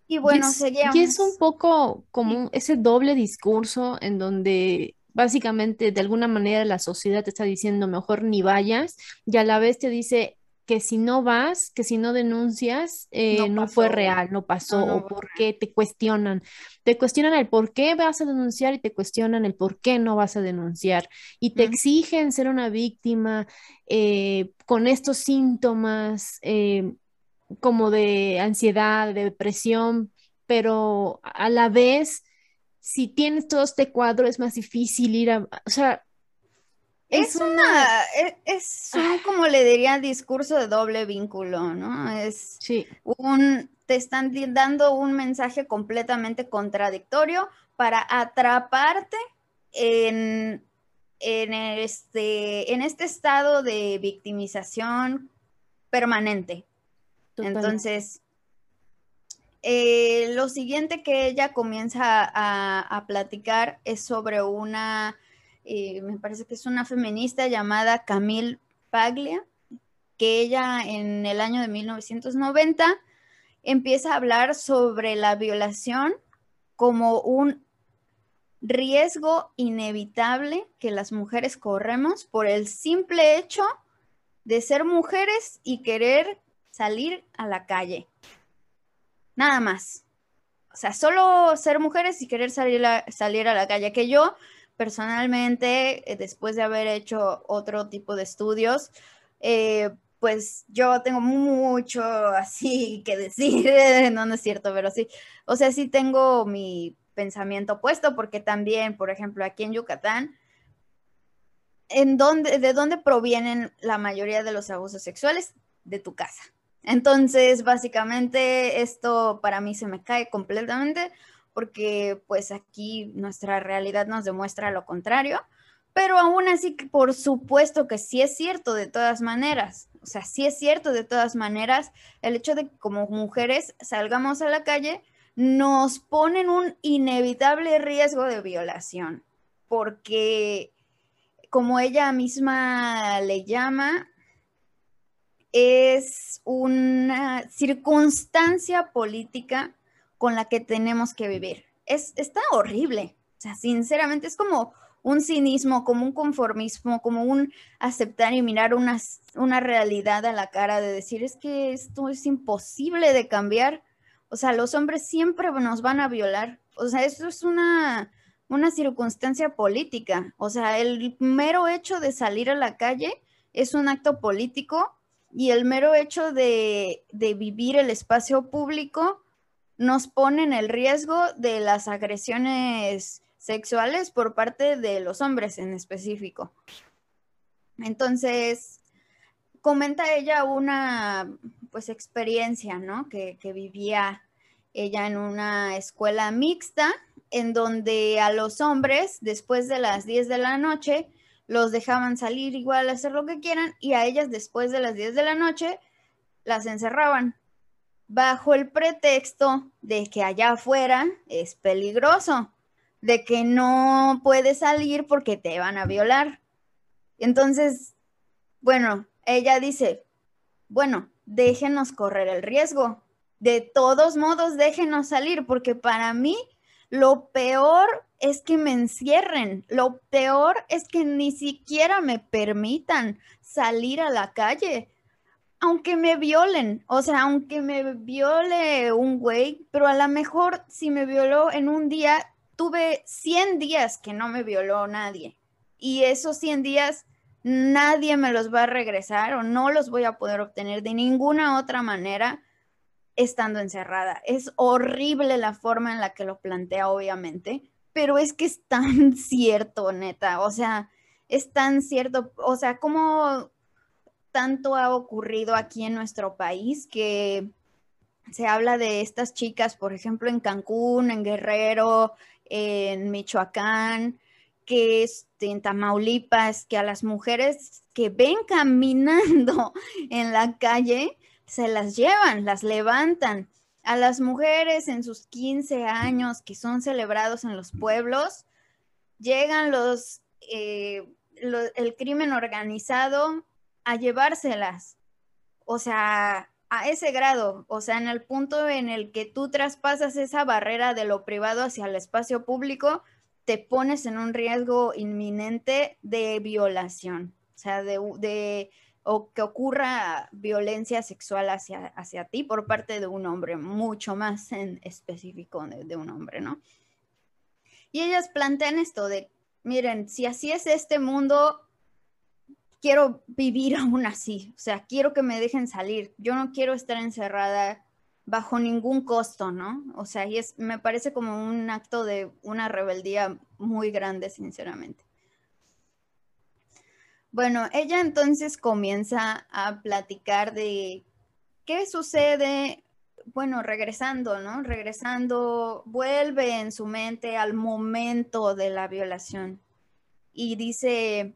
Y bueno, y es, un poco como ese doble discurso en donde básicamente de alguna manera la sociedad te está diciendo mejor ni vayas y a la vez te dice que si no vas, que si no denuncias, eh, no, fue real, no pasó, o por qué te cuestionan. Te cuestionan el por qué vas a denunciar y te cuestionan el por qué no vas a denunciar. Y te exigen ser una víctima eh, con estos síntomas eh, como de ansiedad, de depresión, pero a la vez, si tienes todo este cuadro, es más difícil ir a, o sea, es, una, e, es, un, ah. como le diría, discurso de doble vínculo, ¿no? Es un, te están dando un mensaje completamente contradictorio para atraparte en, en, este, en este estado de victimización permanente. Entonces, eh, lo siguiente que ella comienza a platicar es sobre una eh, me parece que es una feminista llamada Camille Paglia, que ella en el año de 1990 empieza a hablar sobre la violación como un riesgo inevitable que las mujeres corremos por el simple hecho de ser mujeres y querer salir a la calle. Nada más. O sea, solo ser mujeres y querer salir a, salir a la calle. Que yo personalmente, eh, después de haber hecho otro tipo de estudios, eh, pues yo tengo mucho así que decir, no, no es cierto, pero sí, o sea, sí tengo mi pensamiento opuesto porque también, por ejemplo, aquí en Yucatán, ¿en dónde, ¿de dónde provienen la mayoría de los abusos sexuales? De tu casa. Entonces, básicamente, esto para mí se me cae completamente porque pues aquí nuestra realidad nos demuestra lo contrario, pero aún así, por supuesto que sí es cierto de todas maneras, o sea, sí es cierto de todas maneras el hecho de que como mujeres salgamos a la calle nos ponen un inevitable riesgo de violación, porque como ella misma le llama, es una circunstancia política con la que tenemos que vivir. Es, está horrible. O sea, sinceramente es como un cinismo, como un conformismo, como un aceptar y mirar una, una realidad a la cara de decir, es que esto es imposible de cambiar. O sea, los hombres siempre nos van a violar. O sea, esto es una, una circunstancia política. O sea, el mero hecho de salir a la calle es un acto político y el mero hecho de, de vivir el espacio público nos ponen el riesgo de las agresiones sexuales por parte de los hombres en específico. Entonces, comenta ella una pues experiencia, ¿no? Que, que vivía ella en una escuela mixta en donde a los hombres después de las 10 de la noche los dejaban salir igual hacer lo que quieran y a ellas después de las 10 de la noche las encerraban bajo el pretexto de que allá afuera es peligroso, de que no puedes salir porque te van a violar. Entonces, bueno, ella dice, bueno, déjenos correr el riesgo. De todos modos, déjenos salir porque para mí lo peor es que me encierren, lo peor es que ni siquiera me permitan salir a la calle aunque me violen, o sea, aunque me viole un güey, pero a lo mejor si me violó en un día, tuve 100 días que no me violó nadie. Y esos 100 días nadie me los va a regresar o no los voy a poder obtener de ninguna otra manera estando encerrada. Es horrible la forma en la que lo plantea, obviamente, pero es que es tan cierto, neta. O sea, es tan cierto. O sea, como tanto ha ocurrido aquí en nuestro país que se habla de estas chicas, por ejemplo, en Cancún, en Guerrero, en Michoacán, que este, en Tamaulipas, que a las mujeres que ven caminando en la calle, se las llevan, las levantan. A las mujeres en sus 15 años que son celebrados en los pueblos, llegan los, eh, el crimen organizado a llevárselas. O sea, a ese grado, o sea, en el punto en el que tú traspasas esa barrera de lo privado hacia el espacio público, te pones en un riesgo inminente de violación, o sea, de, o que ocurra violencia sexual hacia, hacia ti por parte de un hombre, mucho más en específico de, un hombre, ¿no? Y ellas plantean esto de, miren, si así es este mundo, quiero vivir aún así, o sea, quiero que me dejen salir, yo no quiero estar encerrada bajo ningún costo, ¿no? O sea, y es, me parece como un acto de una rebeldía muy grande, sinceramente. Bueno, ella entonces comienza a platicar de qué sucede, bueno, regresando, ¿no? Regresando, vuelve en su mente al momento de la violación y dice,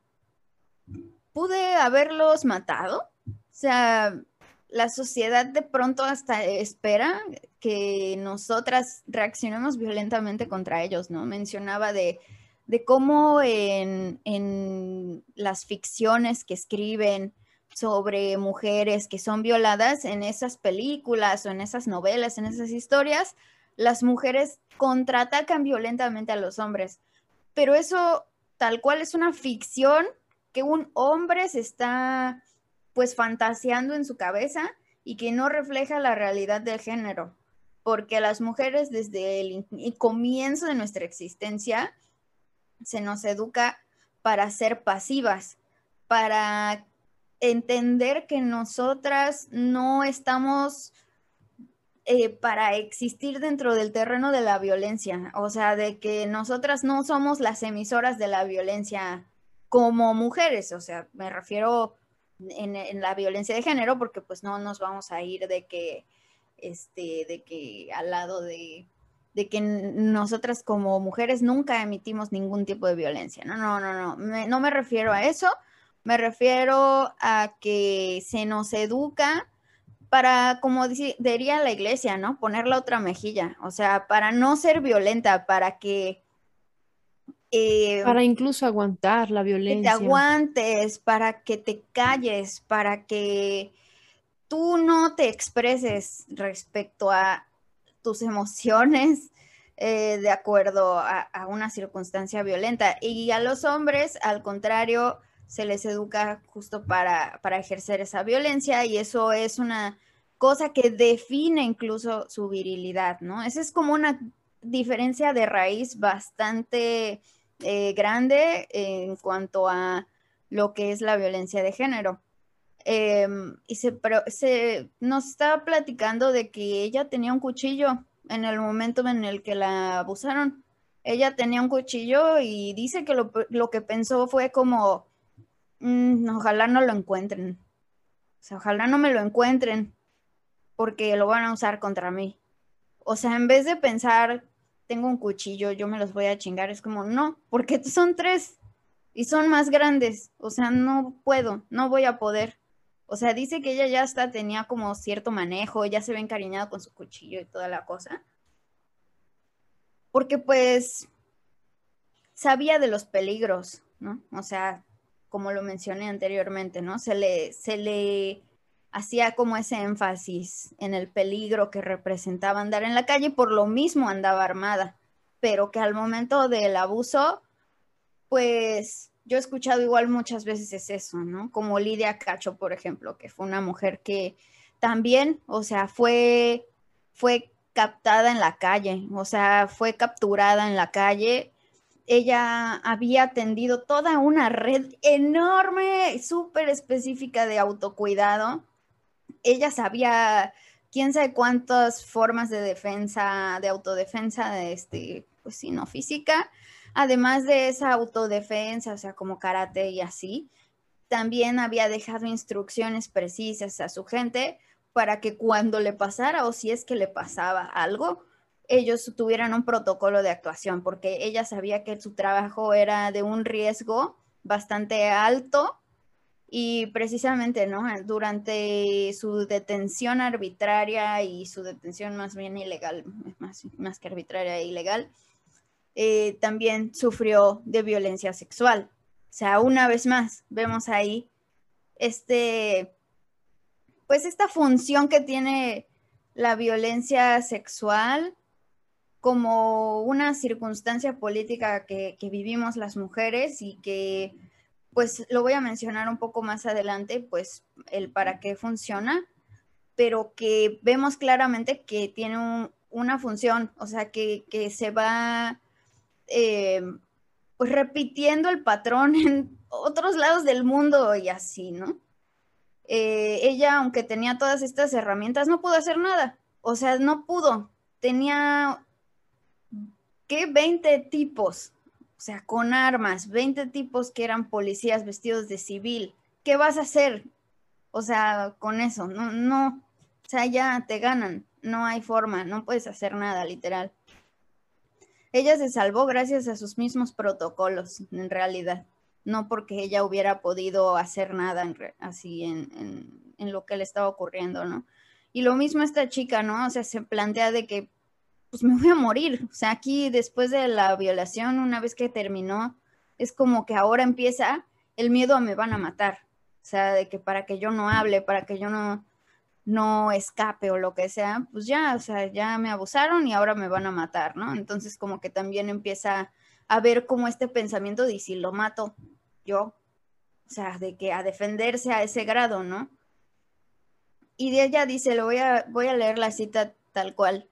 ¿pude haberlos matado? O sea, la sociedad de pronto hasta espera que nosotras reaccionemos violentamente contra ellos, ¿no? Mencionaba de de cómo en, las ficciones que escriben sobre mujeres que son violadas en esas películas o en esas novelas, en esas historias, las mujeres contraatacan violentamente a los hombres. Pero eso tal cual es una ficción que un hombre se está pues fantaseando en su cabeza y que no refleja la realidad del género, porque las mujeres desde el comienzo de nuestra existencia se nos educa para ser pasivas, para entender que nosotras no estamos eh, para existir dentro del terreno de la violencia, o sea, de que nosotras no somos las emisoras de la violencia como mujeres, o sea, me refiero en, en la violencia de género porque pues no nos vamos a ir de que, este, de que al lado de de que nosotras como mujeres nunca emitimos ningún tipo de violencia. No, no, no, no, no me refiero a eso, me refiero a que se nos educa para, como diría la iglesia, ¿no? Poner la otra mejilla, o sea, para no ser violenta, para que... Eh, para incluso aguantar la violencia. Que te aguantes, para que te calles, para que tú no te expreses respecto a tus emociones eh, de acuerdo a, una circunstancia violenta. Y a los hombres, al contrario, se les educa justo para, para ejercer esa violencia y eso es una cosa que define incluso su virilidad, ¿no? Esa es como una diferencia de raíz bastante eh, grande en cuanto a lo que es la violencia de género. Em, y se, se, nos estaba platicando de que ella tenía un cuchillo en el momento en el que la abusaron. Ella tenía un cuchillo y dice que lo, que pensó fue como, mm, ojalá no lo encuentren. O sea, ojalá no me lo encuentren porque lo van a usar contra mí. O sea, en vez de pensar, tengo un cuchillo, yo me los voy a chingar, es como, no, porque son tres y son más grandes. O sea, no puedo, no voy a poder. O sea, dice que ella ya hasta tenía como cierto manejo, ya se ve encariñado con su cuchillo y toda la cosa. Porque pues sabía de los peligros, ¿no? O sea, como lo mencioné anteriormente, ¿no? Se le, se le hacía como ese énfasis en el peligro que representaba andar en la calle, por lo mismo andaba armada, pero que al momento del abuso, pues yo he escuchado igual muchas veces es eso, ¿no? Como Lidia Cacho, por ejemplo, que fue una mujer que también, o sea, fue, fue captada en la calle, o sea, fue capturada en la calle. Ella había tendido toda una red enorme, súper específica de autocuidado. Ella sabía quién sabe cuántas formas de defensa, de autodefensa, de este, pues sí, no física, Además de esa autodefensa, o sea, como karate y así, también había dejado instrucciones precisas a su gente para que cuando le pasara o si es que le pasaba algo, ellos tuvieran un protocolo de actuación, porque ella sabía que su trabajo era de un riesgo bastante alto y precisamente, ¿no? Durante su detención arbitraria y su detención más bien ilegal, más, más que arbitraria ilegal, eh, también sufrió de violencia sexual. O sea, una vez más, vemos ahí este, pues esta función que tiene la violencia sexual como una circunstancia política que, vivimos las mujeres y que pues lo voy a mencionar un poco más adelante, pues el para qué funciona, pero que vemos claramente que tiene una función, o sea, que, se va eh, pues repitiendo el patrón en otros lados del mundo y así, ¿no? Eh, ella, aunque tenía todas estas herramientas, no pudo hacer nada. O sea, no pudo. Tenía, ¿qué? 20 tipos. O sea, con armas, 20 tipos que eran policías vestidos de civil. ¿Qué vas a hacer? O sea, con eso, no, no. O sea, ya te ganan. No hay forma, no puedes hacer nada, literal. Ella se salvó gracias a sus mismos protocolos, en realidad no porque ella hubiera podido hacer nada así en, lo que le estaba ocurriendo, ¿no? Y lo mismo esta chica, ¿no? O sea, se plantea de que, pues me voy a morir. O sea, aquí después de la violación, una vez que terminó, es como que ahora empieza el miedo a me van a matar. O sea, de que para que yo no hable, para que yo no, no escape o lo que sea, pues ya, o sea, ya me abusaron y ahora me van a matar, ¿no? Entonces como que también empieza a ver como este pensamiento de si lo mato, yo, o sea, de que a defenderse a ese grado, ¿no? Y de ella dice, lo voy a, voy a leer la cita tal cual.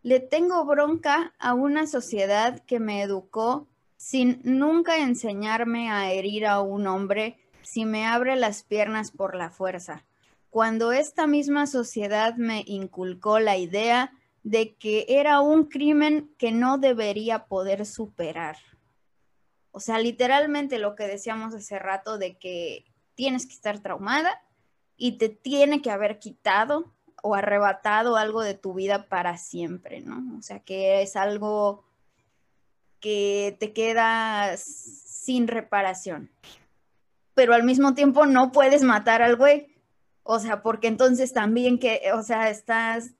Le tengo bronca a una sociedad que me educó sin nunca enseñarme a herir a un hombre si me abre las piernas por la fuerza. Cuando esta misma sociedad me inculcó la idea de que era un crimen que no debería poder superar. O sea, literalmente lo que decíamos hace rato de que tienes que estar traumada y te tiene que haber quitado o arrebatado algo de tu vida para siempre, ¿no? O sea, que es algo que te queda sin reparación. Pero al mismo tiempo no puedes matar al güey. O sea, porque entonces también que, o sea, estás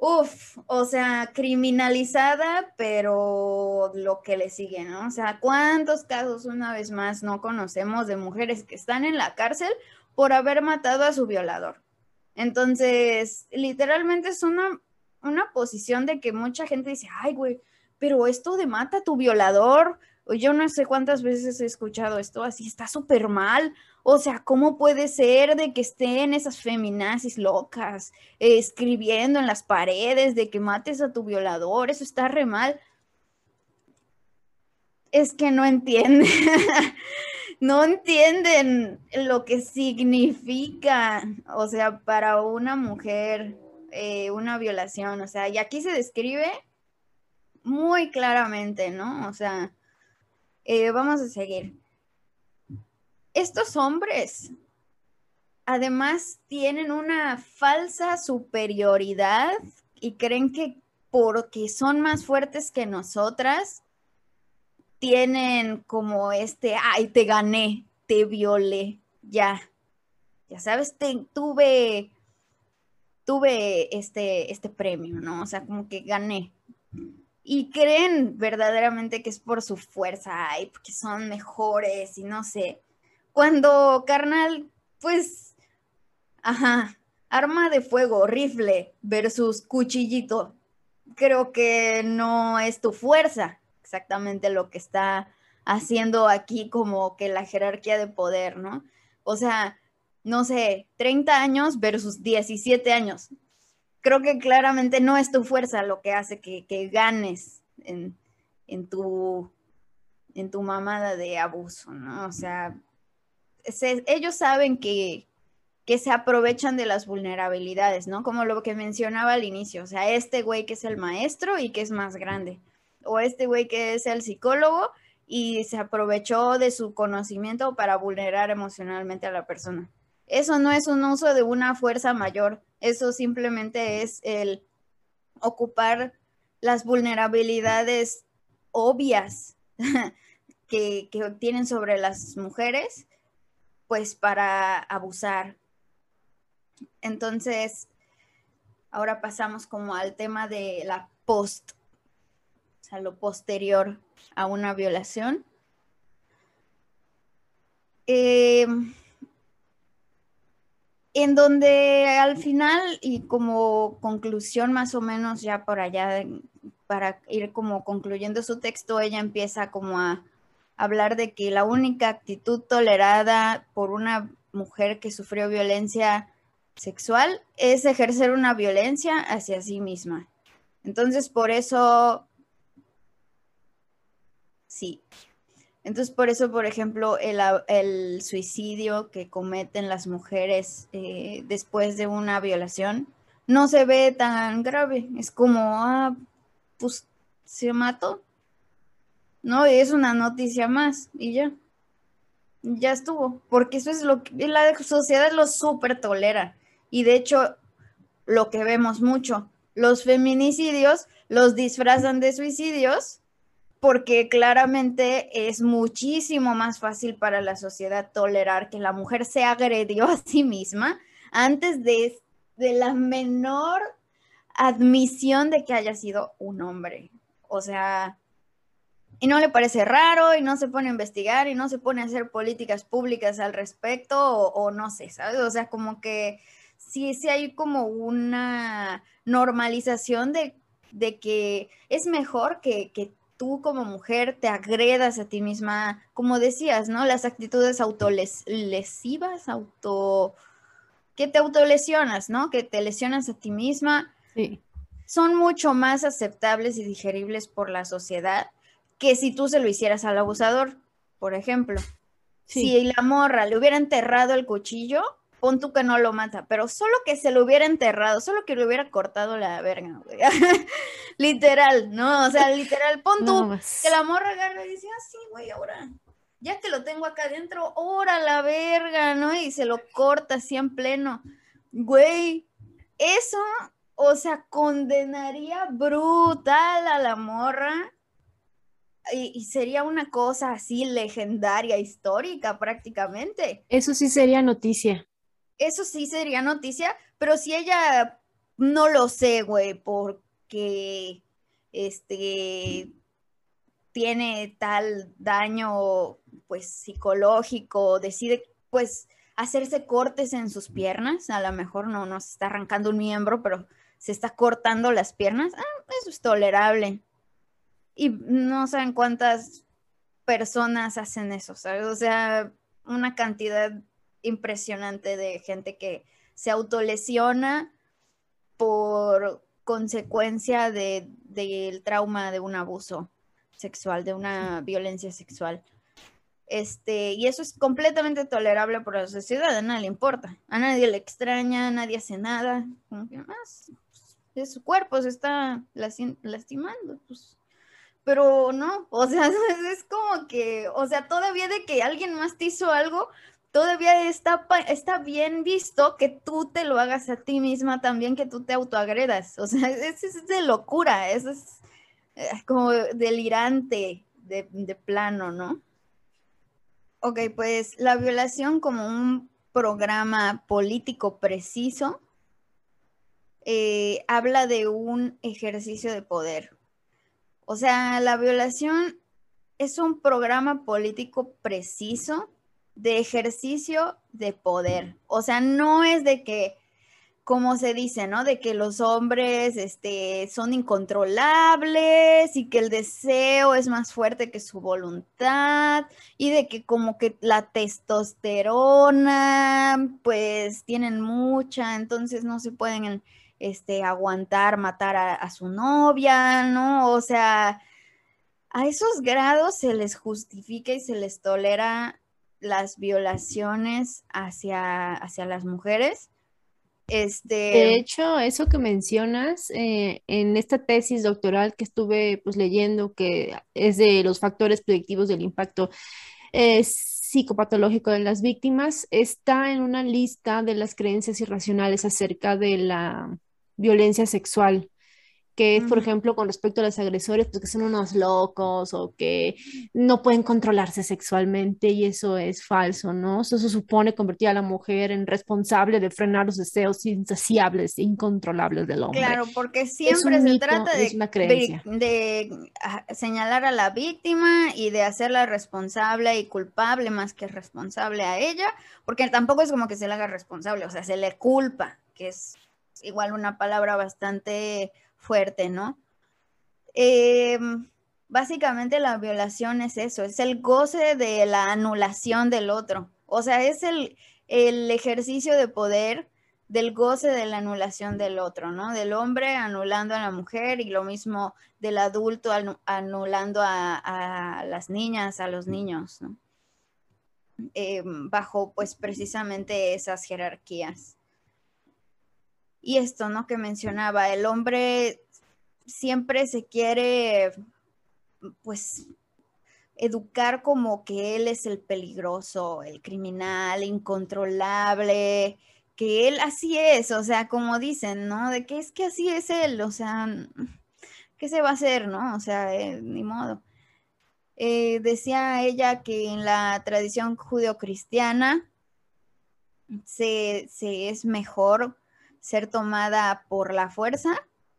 Uf, o sea, criminalizada, pero lo que le sigue, ¿no? O sea, ¿cuántos casos una vez más no conocemos de mujeres que están en la cárcel por haber matado a su violador? Entonces, literalmente es una, una posición de que mucha gente dice, ay, güey, pero esto de mata a tu violador, yo no sé cuántas veces he escuchado esto así, está súper mal. O sea, ¿cómo puede ser de que estén esas feminazis locas eh, escribiendo en las paredes de que mates a tu violador? Eso está re mal. Es que no entienden, no entienden lo que significa, o sea, para una mujer eh, una violación, o sea, y aquí se describe muy claramente, ¿no? O sea, eh, vamos a seguir estos hombres además tienen una falsa superioridad y creen que porque son más fuertes que nosotras, tienen como este, ay, te gané, te violé, ya, ya sabes, tuve, tuve este, este premio, ¿no? O sea, como que gané. Y creen verdaderamente que es por su fuerza, ay, porque son mejores y no sé. Cuando, carnal, pues, ajá, arma de fuego, rifle versus cuchillito, creo que no es tu fuerza exactamente lo que está haciendo aquí como que la jerarquía de poder, ¿no? O sea, no sé, 30 años versus 17 años. Creo que claramente no es tu fuerza lo que hace que, ganes en, en, tu, en tu mamada de abuso, ¿no? O sea, ellos saben que, que se aprovechan de las vulnerabilidades, ¿no? Como lo que mencionaba al inicio, o sea, este güey que es el maestro y que es más grande, o este güey que es el psicólogo y se aprovechó de su conocimiento para vulnerar emocionalmente a la persona. Eso no es un uso de una fuerza mayor, eso simplemente es el ocupar las vulnerabilidades obvias que, que tienen sobre las mujeres pues para abusar. Entonces, ahora pasamos como al tema de la post, o sea, lo posterior a una violación. Em, en donde al final y como conclusión más o menos ya por allá para ir como concluyendo su texto, ella empieza como a hablar de que la única actitud tolerada por una mujer que sufrió violencia sexual es ejercer una violencia hacia sí misma. Entonces, por eso, sí. Entonces, por eso, por ejemplo, el, suicidio que cometen las mujeres eh, después de una violación no se ve tan grave. Es como, ah, pues se mató. No, es una noticia más y ya. Ya estuvo. Porque eso es lo que la sociedad lo súper tolera. Y de hecho, lo que vemos mucho, los feminicidios los disfrazan de suicidios porque claramente es muchísimo más fácil para la sociedad tolerar que la mujer se agredió a sí misma antes de, de la menor admisión de que haya sido un hombre. O sea, y no le parece raro y no se pone a investigar y no se pone a hacer políticas públicas al respecto o, no sé, ¿sabes? O sea, como que sí, sí hay como una normalización de, que es mejor que, que, tú como mujer te agredas a ti misma, como decías, ¿no? Las actitudes autolesivas, auto... que te autolesionas, ¿no? Que te lesionas a ti misma. Sí son mucho más aceptables y digeribles por la sociedad que si tú se lo hicieras al abusador, por ejemplo. Si la morra le hubiera enterrado el cuchillo, pon tú que no lo mata, pero solo que se lo hubiera enterrado, solo que le hubiera cortado la verga, güey. literal, ¿no? O sea, literal, pon tú que la morra agarra y dice, ah, sí, güey, ahora, ya que lo tengo acá adentro, ora la verga, ¿no? Y se lo corta así en pleno. Güey, eso o sea, condenaría brutal a la morra y, sería una cosa así legendaria, histórica prácticamente. Eso sí sería noticia. Eso sí sería noticia, pero si ella no lo sé, güey, porque este tiene tal daño pues psicológico, decide pues hacerse cortes en sus piernas, a lo mejor no nos está arrancando un miembro, pero se está cortando las piernas, ah, eso es tolerable. Y no saben cuántas personas hacen eso, ¿sabes? O sea, una cantidad impresionante de gente que se autolesiona por consecuencia del trauma de un abuso sexual, de una violencia sexual. Este, y eso es completamente tolerable por la sociedad, a nadie le importa, a nadie le extraña, nadie hace nada, como que más, ah, su cuerpo se está lastimando, pues. Pero no, o sea, es como que, o sea, todavía de que alguien más te hizo algo, todavía está, está bien visto que tú te lo hagas a ti misma también, que tú te autoagredas. O sea, es, es de locura, eso es eh, como delirante de, plano, ¿no? Ok, pues la violación como un programa político preciso eh, habla de un ejercicio de poder. O sea, la violación es un programa político preciso de ejercicio de poder. O sea, no es de que como se dice, ¿no? De que los hombres este, son incontrolables y que el deseo es más fuerte que su voluntad y de que como que la testosterona, pues tienen mucha, entonces no se pueden este, aguantar, matar a, su novia, ¿no? O sea, a esos grados se les justifica y se les tolera las violaciones hacia, hacia las mujeres este... De hecho, eso que mencionas, eh, en esta tesis doctoral que estuve pues, leyendo, que es de los factores predictivos del impacto eh, psicopatológico de las víctimas, está en una lista de las creencias irracionales acerca de la violencia sexual que es, por ejemplo, con respecto a los agresores, pues que son unos locos o que no pueden controlarse sexualmente y eso es falso, ¿no? Eso, supone convertir a la mujer en responsable de frenar los deseos insaciables e incontrolables del hombre. Claro, porque siempre se trata de, de, ah, señalar a la víctima y de hacerla responsable y culpable más que responsable a ella, porque tampoco es como que se le haga responsable, o sea, se le culpa, que es igual una palabra bastante fuerte, ¿no? Em, básicamente la violación es eso, es el goce de la anulación del otro. O sea, es el, el ejercicio de poder del goce de la anulación del otro, ¿no? Del hombre anulando a la mujer y lo mismo del adulto anulando a, las niñas, a los niños, ¿no? Eh, bajo pues precisamente esas jerarquías. Y esto, ¿no? Que mencionaba, el hombre siempre se quiere pues educar como que él es el peligroso, el criminal, incontrolable, que él así es, o sea, como dicen, ¿no? De que es que así es él, o sea, ¿qué se va a hacer, no? O sea, eh, ni modo. Eh, decía ella que en la tradición judeocristiana se, se es mejor ser tomada por la fuerza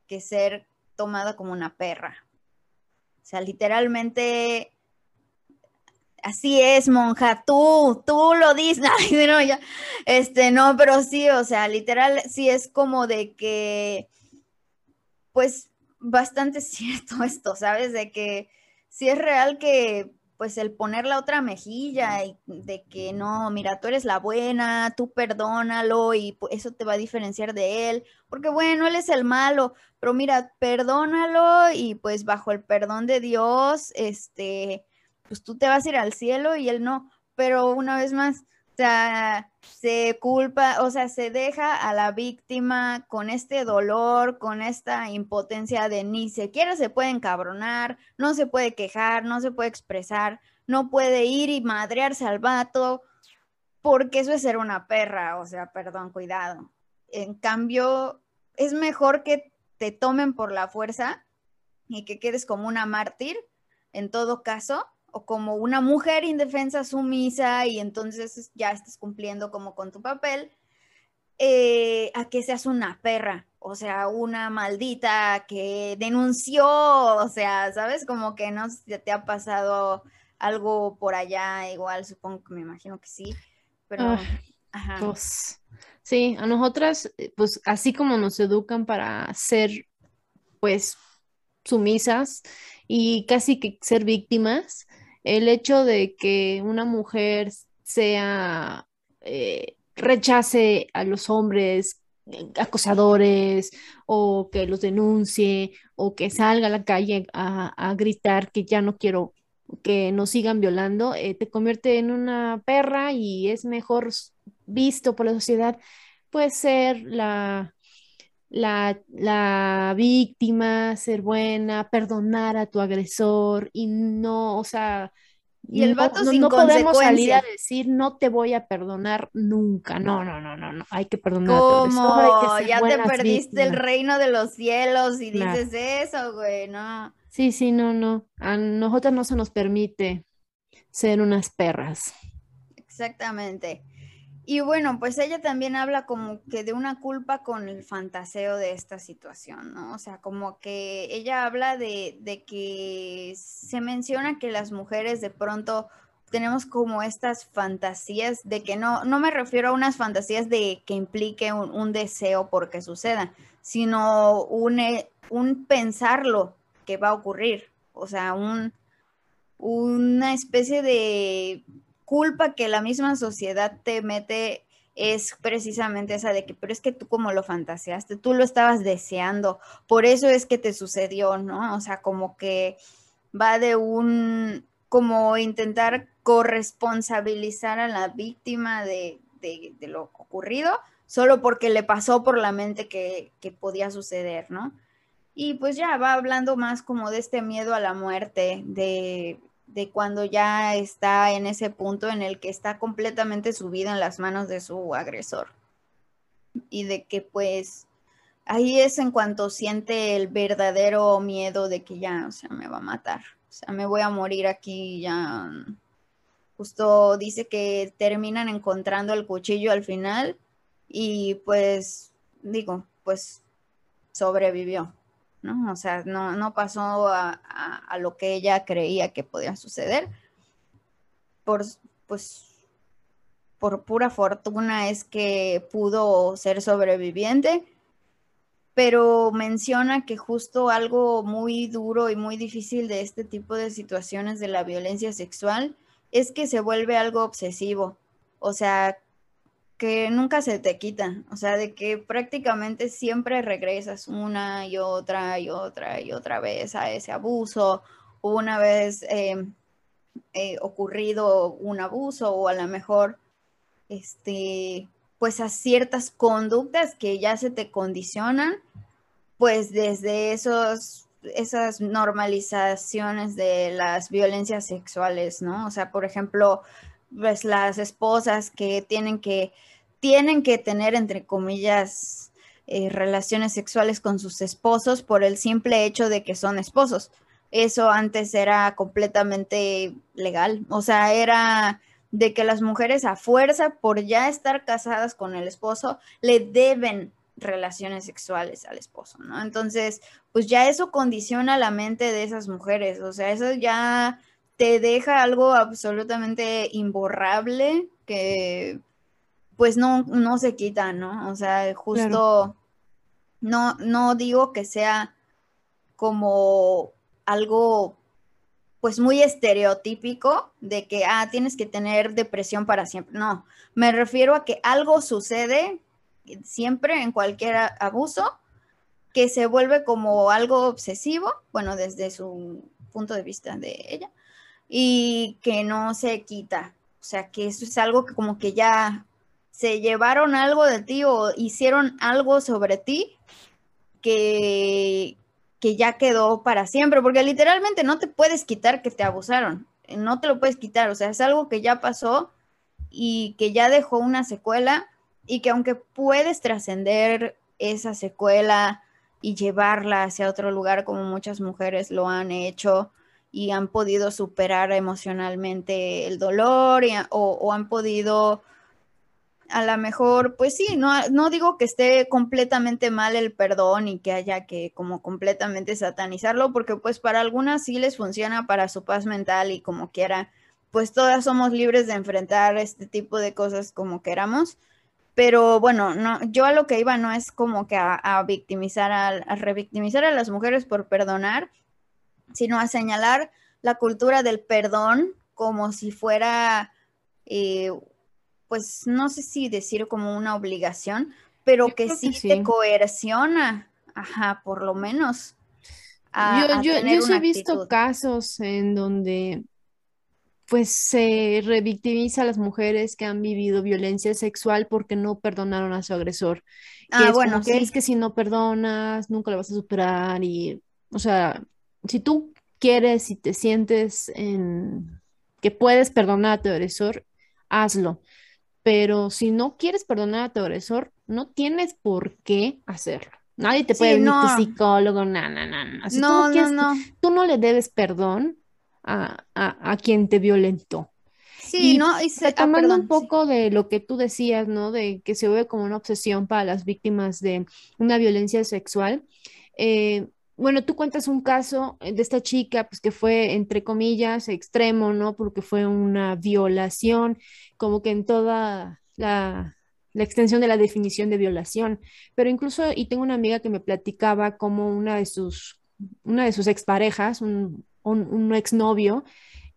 que ser tomada como una perra. O sea, literalmente así es, monja, tú, tú lo dices, no, ya, este, no, pero sí, o sea, literal, sí es como de que, pues, bastante cierto esto, ¿sabes? De que sí es real que, pues, el poner la otra mejilla y de que no, mira, tú eres la buena, tú perdónalo y eso te va a diferenciar de él, porque bueno, él es el malo, pero mira, perdónalo y pues bajo el perdón de Dios, este, pues tú te vas a ir al cielo y él no, pero una vez más, sea, se culpa, o sea, se deja a la víctima con este dolor, con esta impotencia de ni siquiera se puede encabronar, no se puede quejar, no se puede expresar, no puede ir y madrearse al vato, porque eso es ser una perra, o sea, perdón, cuidado. En cambio, es mejor que te tomen por la fuerza y que quedes como una mártir, en todo caso, o como una mujer indefensa sumisa y entonces ya estás cumpliendo como con tu papel, eh, a que seas una perra, o sea, una maldita que denunció, o sea, ¿sabes? Como que no sé te ha pasado algo por allá, igual supongo que me imagino que sí, pero... ajá. Pues, sí, a nosotras, eh, pues así como nos educan para ser, pues, sumisas y casi que ser víctimas, el hecho de que una mujer sea, eh, rechace a los hombres eh, acosadores o que los denuncie o que salga a la calle a, gritar que ya no quiero que nos sigan violando, eh, te convierte en una perra y es mejor visto por la sociedad, pues ser la, la, la, víctima, ser buena, perdonar a tu agresor y no, o sea, y el vato no, sin no podemos salir a decir no te voy a perdonar nunca. No, no, no, no, no. Hay que perdonar ¿Cómo? ya te perdiste el reino de los cielos y dices eso, güey, no. Sí, sí, no, no. A nosotros no se nos permite ser unas perras. Exactamente. Y bueno, pues ella también habla como que de una culpa con el fantaseo de esta situación, ¿no? O sea, como que ella habla de, de que se menciona que las mujeres de pronto tenemos como estas fantasías de que no, no me refiero a unas fantasías de que implique un, un deseo porque suceda, sino un, eh, un pensarlo que va a ocurrir, o sea, un, una especie de culpa que la misma sociedad te mete es precisamente esa de que, pero es que tú como lo fantaseaste, tú lo estabas deseando, por eso es que te sucedió, ¿no? O sea, como que va de un, como intentar corresponsabilizar a la víctima de, lo ocurrido, solo porque le pasó por la mente que, que podía suceder, ¿no? Y pues ya va hablando más como de este miedo a la muerte, de de cuando ya está en ese punto en el que está completamente subido en las manos de su agresor. Y de que pues ahí es en cuanto siente el verdadero miedo de que ya, o sea, me va a matar. O sea, me voy a morir aquí ya. Justo dice que terminan encontrando el cuchillo al final y pues digo, pues sobrevivió. ¿No? O sea, no, pasó a, lo que ella creía que podía suceder. Por, pues, por pura fortuna es que pudo ser sobreviviente, pero menciona que justo algo muy duro y muy difícil de este tipo de situaciones de la violencia sexual es que se vuelve algo obsesivo, o sea, que nunca se te quita, o sea, de que prácticamente siempre regresas una y otra y otra y otra vez a ese abuso, una vez eh, eh, ocurrido un abuso o a lo mejor, este, pues a ciertas conductas que ya se te condicionan pues desde esos, esas normalizaciones de las violencias sexuales, ¿no? O sea, por ejemplo, pues las esposas que tienen que, tienen que tener, entre comillas, eh, relaciones sexuales con sus esposos por el simple hecho de que son esposos. Eso antes era completamente legal, o sea, era de que las mujeres a fuerza, por ya estar casadas con el esposo, le deben relaciones sexuales al esposo, ¿no? Entonces, pues ya eso condiciona la mente de esas mujeres, o sea, eso ya te deja algo absolutamente imborrable que pues no, no se quita, ¿no? O sea, justo no, no digo que sea como algo pues muy estereotípico de que, ah, tienes que tener depresión para siempre. No, me refiero a que algo sucede siempre en cualquier abuso que se vuelve como algo obsesivo, bueno, desde su punto de vista de ella, y que no se quita. O sea, que eso es algo que como que ya se llevaron algo de ti o hicieron algo sobre ti que, que ya quedó para siempre, porque literalmente no te puedes quitar que te abusaron, no te lo puedes quitar, o sea, es algo que ya pasó y que ya dejó una secuela y que aunque puedes trascender esa secuela y llevarla hacia otro lugar como muchas mujeres lo han hecho y han podido superar emocionalmente el dolor o, han podido a lo mejor, pues sí, no, no digo que esté completamente mal el perdón y que haya que como completamente satanizarlo, porque pues para algunas sí les funciona para su paz mental y como quiera, pues todas somos libres de enfrentar este tipo de cosas como queramos pero bueno, no, yo a lo que iba no es como que a, victimizar, a, revictimizar a las mujeres por perdonar, sino a señalar la cultura del perdón como si fuera, eh, pues no sé si decir como una obligación, pero que sí, te coerciona, ajá, por lo menos. yo, yo, yo he visto casos en donde pues se revictimiza a las mujeres que han vivido violencia sexual porque no perdonaron a su agresor. ah, bueno, que es que si no perdonas, nunca lo vas a superar y, o sea, si tú quieres y te sientes en que puedes perdonar a tu agresor, hazlo. Pero si no quieres perdonar a tu agresor, no tienes por qué hacerlo. Nadie te puede decir psicólogo, no, no, no, no. no, no, no. Tú no le debes perdón a, quien te violentó. Sí, ¿no? Y se, ah, un poco de lo que tú decías, ¿no? De que se ve como una obsesión para las víctimas de una violencia sexual. Eh, bueno, tú cuentas un caso de esta chica, pues que fue, entre comillas, extremo, ¿no? Porque fue una violación, como que en toda la, extensión de la definición de violación. Pero incluso, y tengo una amiga que me platicaba como una de sus, una de sus exparejas, un, un, exnovio,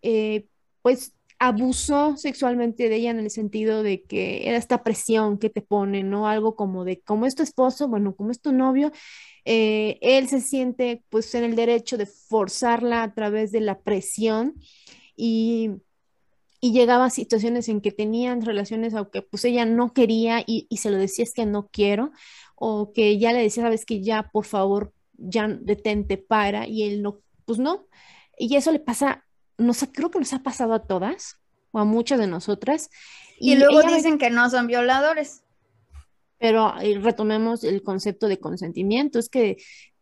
eh, pues abusó sexualmente de ella en el sentido de que era esta presión que te pone, ¿no? Algo como de, como es tu esposo, bueno, como es tu novio, eh, él se siente pues en el derecho de forzarla a través de la presión y, y llegaba a situaciones en que tenían relaciones aunque pues ella no quería y, se lo decía es que no quiero o que ya le decía, sabes que ya por favor ya detente, para y él no, pues no, y eso le pasa, no sé, creo que nos ha pasado a todas o a muchas de nosotras. Y, luego dicen que no son violadores. Pero retomemos el concepto de consentimiento, es que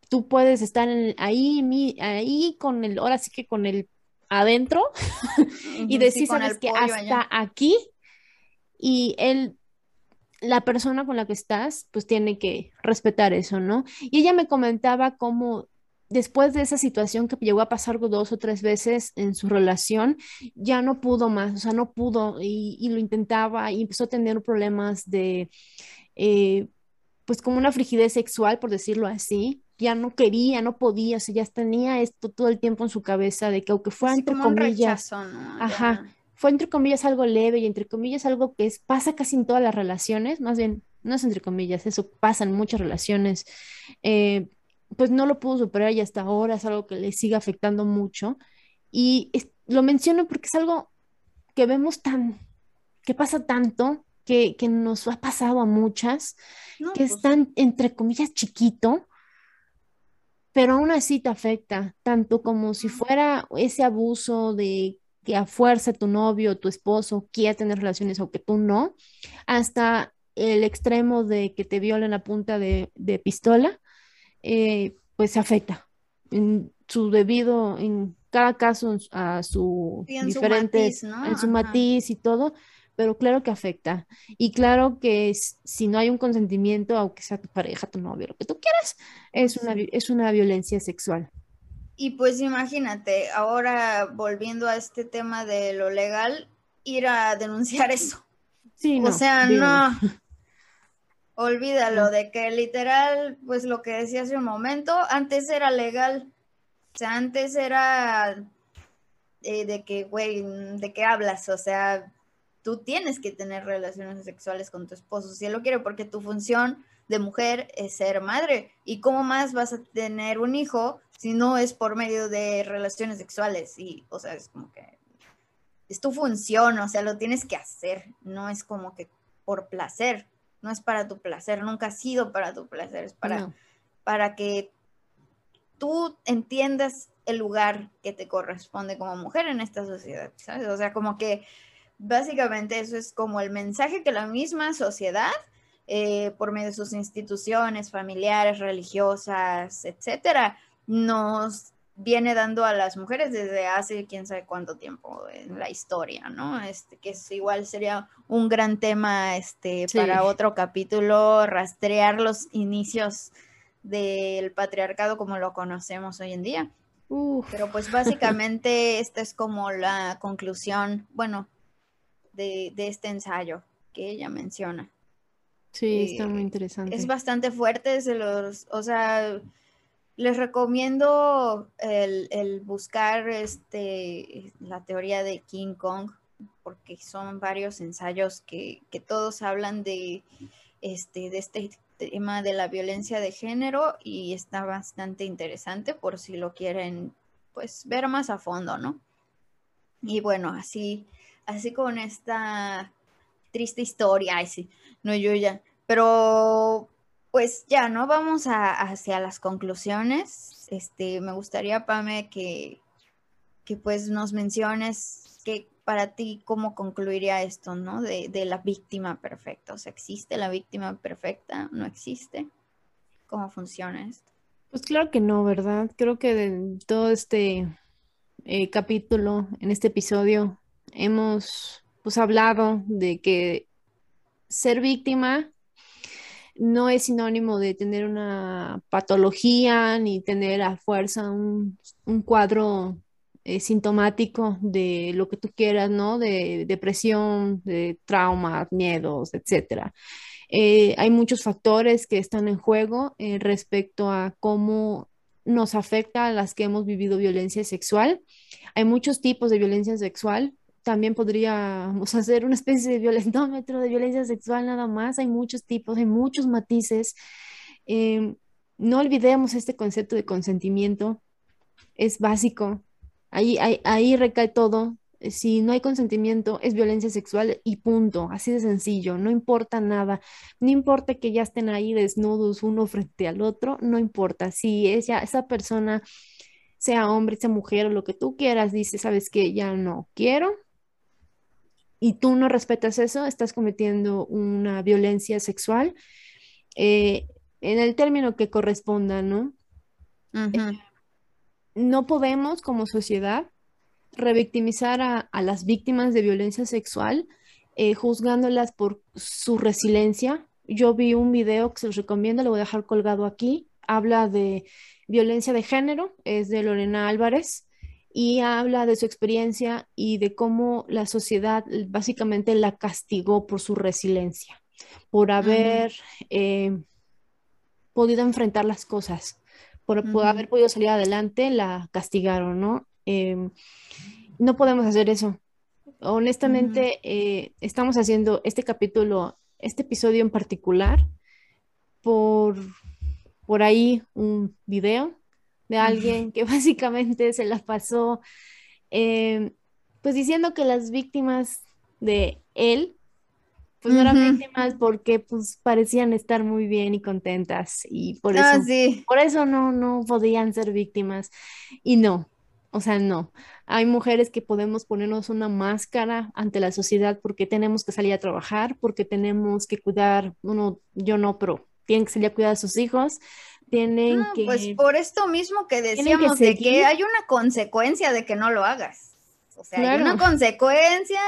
tú puedes estar ahí, ahí con el, ahora sí que con el adentro y decir, sabes que hasta aquí y él la persona con la que estás, pues tiene que respetar eso, ¿no? Y ella me comentaba cómo después de esa situación que llegó a pasar dos o tres veces en su relación, ya no pudo más, o sea, no pudo y, lo intentaba y empezó a tener problemas de, eh, pues como una frigidez sexual, por decirlo así, ya no quería, no podía, o sea, ya tenía esto todo el tiempo en su cabeza de que aunque fuera entre comillas, ajá, fue entre comillas algo leve y entre comillas algo que es, pasa casi en todas las relaciones, más bien, no es entre comillas, eso pasa en muchas relaciones, eh, pues no lo pudo superar y hasta ahora es algo que le sigue afectando mucho. Y lo menciono porque es algo que vemos tan, que pasa tanto, que, que nos ha pasado a muchas, que pues están entre comillas chiquito, pero aún así te afecta, tanto como si fuera ese abuso de que a fuerza tu novio o tu esposo quiera tener relaciones o que tú no, hasta el extremo de que te violen a punta de, pistola, eh, pues afecta en su debido, en cada caso a su diferente, en su matiz y todo, pero claro que afecta. Y claro que si no hay un consentimiento, aunque sea tu pareja, tu novio, lo que tú quieras, es una, es una violencia sexual. Y pues imagínate, ahora volviendo a este tema de lo legal, ir a denunciar eso. Sí, o sea, no. Olvídalo de que literal, pues lo que decía hace un momento, antes era legal. O sea, antes era eh, de que, güey, ¿de qué hablas? O sea, tú tienes que tener relaciones sexuales con tu esposo si él lo quiere, porque tu función de mujer es ser madre. ¿Y cómo más vas a tener un hijo si no es por medio de relaciones sexuales? Y, o sea, es como que es tu función, o sea, lo tienes que hacer, no es como que por placer, no es para tu placer, nunca ha sido para tu placer, es para, para que tú entiendas el lugar que te corresponde como mujer en esta sociedad, ¿sabes? O sea, como que Básicamente eso es como el mensaje que la misma sociedad, eh, por medio de sus instituciones familiares, religiosas, etcétera, nos viene dando a las mujeres desde hace quién sabe cuánto tiempo en la historia, ¿no? Este, que es, igual sería un gran tema este, para otro capítulo, rastrear los inicios del patriarcado como lo conocemos hoy en día. Pero pues básicamente esta es como la conclusión, bueno, de, este ensayo que ella menciona. Sí, está muy eh, interesante. Es bastante fuerte, se los, o sea, les recomiendo el, buscar este, la teoría de King Kong, porque son varios ensayos que, todos hablan de este, de este tema de la violencia de género y está bastante interesante por si lo quieren pues ver más a fondo, ¿no? Y bueno, así así con esta triste historia, ay sí, no yo ya, pero pues ya, ¿no? Vamos a, hacia las conclusiones. Este, me gustaría, Pame, que, que pues nos menciones que para ti cómo concluiría esto, ¿no? De, de, la víctima perfecta. O sea, ¿existe la víctima perfecta? ¿No existe? ¿Cómo funciona esto? Pues claro que no, ¿verdad? Creo que de todo este eh, capítulo, en este episodio, hemos pues hablado de que ser víctima no es sinónimo de tener una patología ni tener a fuerza un, cuadro eh, sintomático de lo que tú quieras, ¿no? De depresión, de traumas, miedos, etcétera. Eh, hay muchos factores que están en juego eh, respecto a cómo nos afecta a las que hemos vivido violencia sexual. Hay muchos tipos de violencia sexual, también podríamos hacer una especie de violentómetro de violencia sexual nada más. Hay muchos tipos, hay muchos matices. Em, no olvidemos este concepto de consentimiento. Es básico. Ahí, ahí, recae todo. Si no hay consentimiento, es violencia sexual y punto. Así de sencillo. No importa nada. No importa que ya estén ahí desnudos uno frente al otro. No importa. Si ella, esa persona sea hombre, sea mujer o lo que tú quieras, dice, sabes que ya no quiero, y tú no respetas eso, estás cometiendo una violencia sexual eh, en el término que corresponda, ¿no? Eh, no podemos como sociedad revictimizar a, las víctimas de violencia sexual eh, juzgándolas por su resiliencia. Yo vi un video que se los recomiendo, lo voy a dejar colgado aquí, habla de violencia de género, es de Lorena Álvarez y habla de su experiencia y de cómo la sociedad básicamente la castigó por su resiliencia, por haber eh, podido enfrentar las cosas, por, haber podido salir adelante, la castigaron, ¿no? Em, no podemos hacer eso. Honestamente, eh, estamos haciendo este capítulo, este episodio en particular, por, por ahí un video de alguien que básicamente se la pasó, em, pues diciendo que las víctimas de él pues no eran víctimas porque pues parecían estar muy bien y contentas y por ah, eso, por eso no, no podían ser víctimas. Y no, o sea, no. Hay mujeres que podemos ponernos una máscara ante la sociedad porque tenemos que salir a trabajar, porque tenemos que cuidar, uno, yo no, pero tienen que salir a cuidar a sus hijos, tienen que... Pues por esto mismo que decíamos de que hay una consecuencia de que no lo hagas. O sea, hay una consecuencia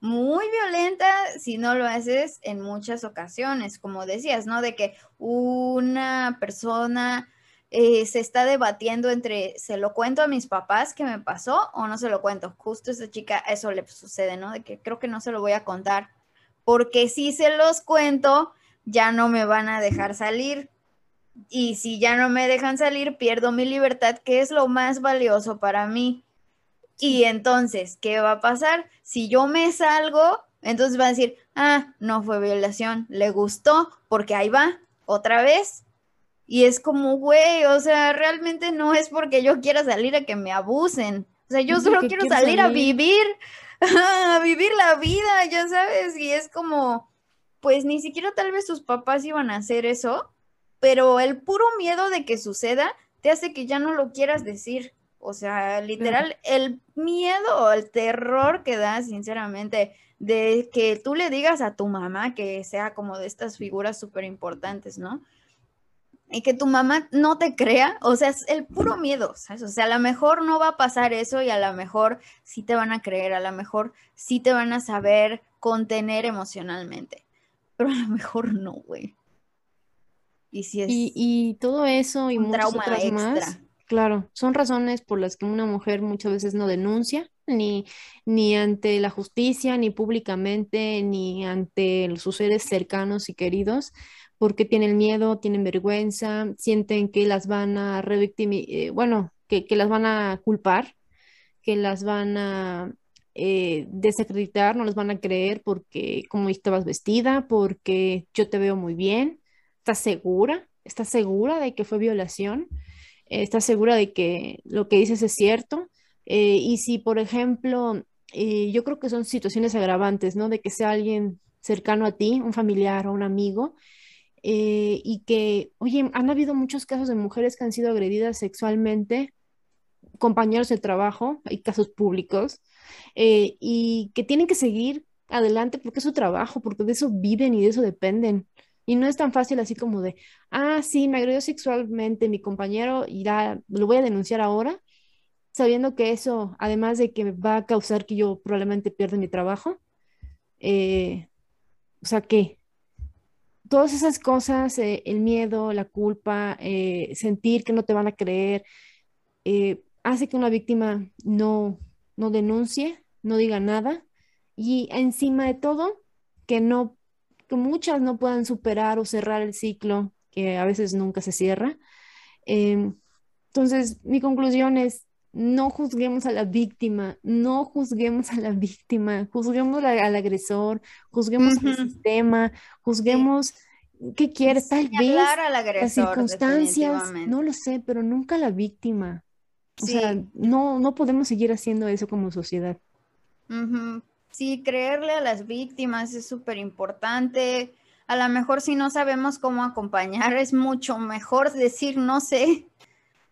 muy violenta si no lo haces en muchas ocasiones, como decías, ¿no? De que una persona eh, se está debatiendo entre, ¿se lo cuento a mis papás que me pasó o no se lo cuento? Justo a esa chica eso le sucede, ¿no? De que creo que no se lo voy a contar, porque si se los cuento, ya no me van a dejar salir. Y si ya no me dejan salir, pierdo mi libertad, que es lo más valioso para mí. Y entonces, ¿qué va a pasar? Si yo me salgo, entonces va a decir, ah, no fue violación, le gustó, porque ahí va, otra vez. Y es como, güey, o sea, realmente no es porque yo quiera salir a que me abusen. O sea, yo solo quiero salir, a vivir, a vivir la vida, ya sabes. Y es como, pues ni siquiera tal vez sus papás iban a hacer eso, pero el puro miedo de que suceda te hace que ya no lo quieras decir. O sea, literal, el miedo o el terror que da, sinceramente, de que tú le digas a tu mamá que sea como de estas figuras súper importantes, ¿no? Y que tu mamá no te crea, o sea, es el puro miedo, ¿sabes? O sea, a lo mejor no va a pasar eso y a lo mejor sí te van a creer, a lo mejor sí te van a saber contener emocionalmente, pero a lo mejor no, güey. Y, si es y, todo eso y trauma extra. Claro, son razones por las que una mujer muchas veces no denuncia, ni, ni ante la justicia, ni públicamente, ni ante sus seres cercanos y queridos, porque tienen miedo, tienen vergüenza, sienten que las van a revictimizar, eh, bueno, que, las van a culpar, que las van a eh, desacreditar, no las van a creer porque como estabas vestida, porque yo te veo muy bien, ¿estás segura? ¿Estás segura de que fue violación? estás segura de que lo que dices es cierto. Eh, y si, por ejemplo, eh, yo creo que son situaciones agravantes, ¿no? De que sea alguien cercano a ti, un familiar o un amigo, eh, y que, oye, han habido muchos casos de mujeres que han sido agredidas sexualmente, compañeros de trabajo, hay casos públicos, y que tienen que seguir adelante porque es su trabajo, porque de eso viven y de eso dependen. Y no es tan fácil así como de, ah, sí, me agredió sexualmente mi compañero y ya lo voy a denunciar ahora, sabiendo que eso, además de que va a causar que yo probablemente pierda mi trabajo, eh, o sea que todas esas cosas, eh, el miedo, la culpa, eh, sentir que no te van a creer, hace que una víctima no, no denuncie, no diga nada y encima de todo, que no que muchas no puedan superar o cerrar el ciclo, que a veces nunca se cierra. Em, entonces, mi conclusión es, no juzguemos a la víctima, no juzguemos a la víctima, juzguemos al agresor, juzguemos al sistema, juzguemos qué quiere, tal vez las circunstancias, no lo sé, pero nunca a la víctima. O sea, no, no podemos seguir haciendo eso como sociedad. Sí, creerle a las víctimas es súper importante. A lo mejor si no sabemos cómo acompañar, es mucho mejor decir no sé,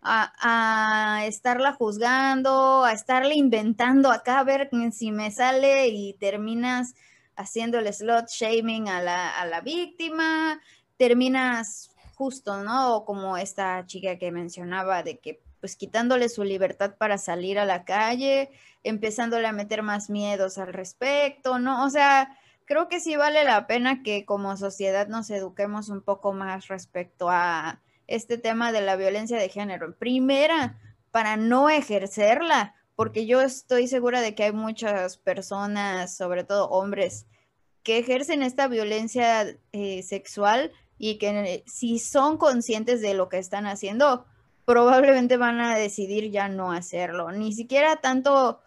a, estarla juzgando, a estarle inventando acá, a ver si me sale y terminas haciendo el slot shaming a la, a la víctima, terminas justo, ¿no? Como esta chica que mencionaba de que pues quitándole su libertad para salir a la calle, empezándole a meter más miedos al respecto, ¿no? O sea, creo que sí vale la pena que como sociedad nos eduquemos un poco más respecto a este tema de la violencia de género. Primera, para no ejercerla, porque yo estoy segura de que hay muchas personas, sobre todo hombres, que ejercen esta violencia eh, sexual y que si son conscientes de lo que están haciendo, probablemente van a decidir ya no hacerlo, ni siquiera tanto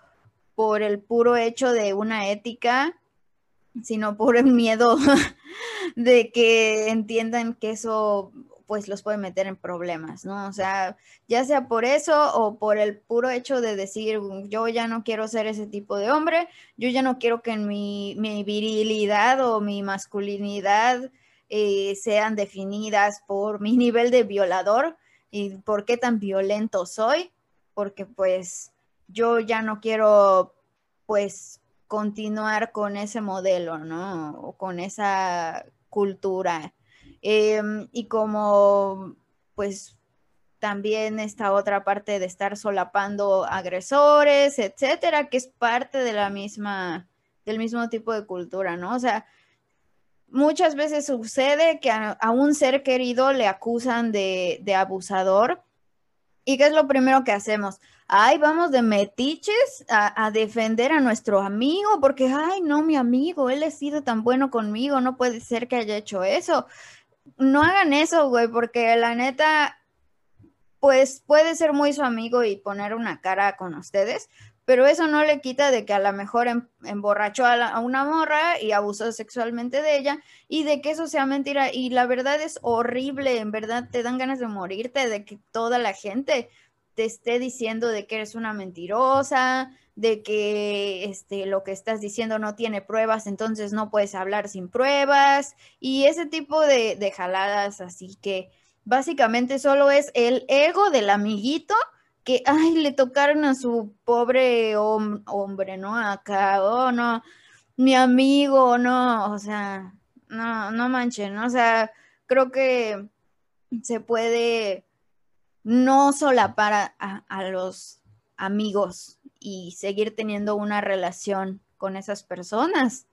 por el puro hecho de una ética, sino por el miedo de que entiendan que eso pues los puede meter en problemas, ¿no? O sea, ya sea por eso o por el puro hecho de decir, yo ya no quiero ser ese tipo de hombre, yo ya no quiero que mi, mi virilidad o mi masculinidad eh, sean definidas por mi nivel de violador y por qué tan violento soy, porque pues yo ya no quiero pues continuar con ese modelo, ¿no? O con esa cultura. Em, y como pues también esta otra parte de estar solapando agresores, etcétera, que es parte de la misma, del mismo tipo de cultura, ¿no? O sea, muchas veces sucede que a, un ser querido le acusan de, abusador. ¿Y qué es lo primero que hacemos? Ay, vamos de metiches a, a, defender a nuestro amigo, porque, ay, no, mi amigo, él ha sido tan bueno conmigo, no puede ser que haya hecho eso. No hagan eso, güey, porque la neta, pues puede ser muy su amigo y poner una cara con ustedes, pero eso no le quita de que a lo mejor em, emborrachó a, una morra y abusó sexualmente de ella y de que eso sea mentira. Y la verdad es horrible, en verdad te dan ganas de morirte de que toda la gente te esté diciendo de que eres una mentirosa, de que este, lo que estás diciendo no tiene pruebas, entonces no puedes hablar sin pruebas y ese tipo de, de jaladas. Así que básicamente solo es el ego del amiguito que, ay, le tocaron a su pobre hombre, ¿no? Acá, oh, no, mi amigo, no, o sea, no, no manchen, ¿no? O sea, creo que se puede no solapar a, a los amigos y seguir teniendo una relación con esas personas,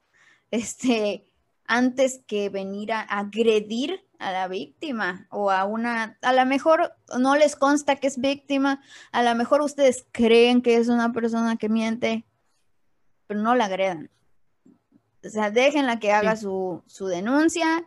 este, antes que venir a agredir a la víctima o a una, a lo mejor no les consta que es víctima, a lo mejor ustedes creen que es una persona que miente, pero no la agredan. O sea, déjenla que haga su, denuncia,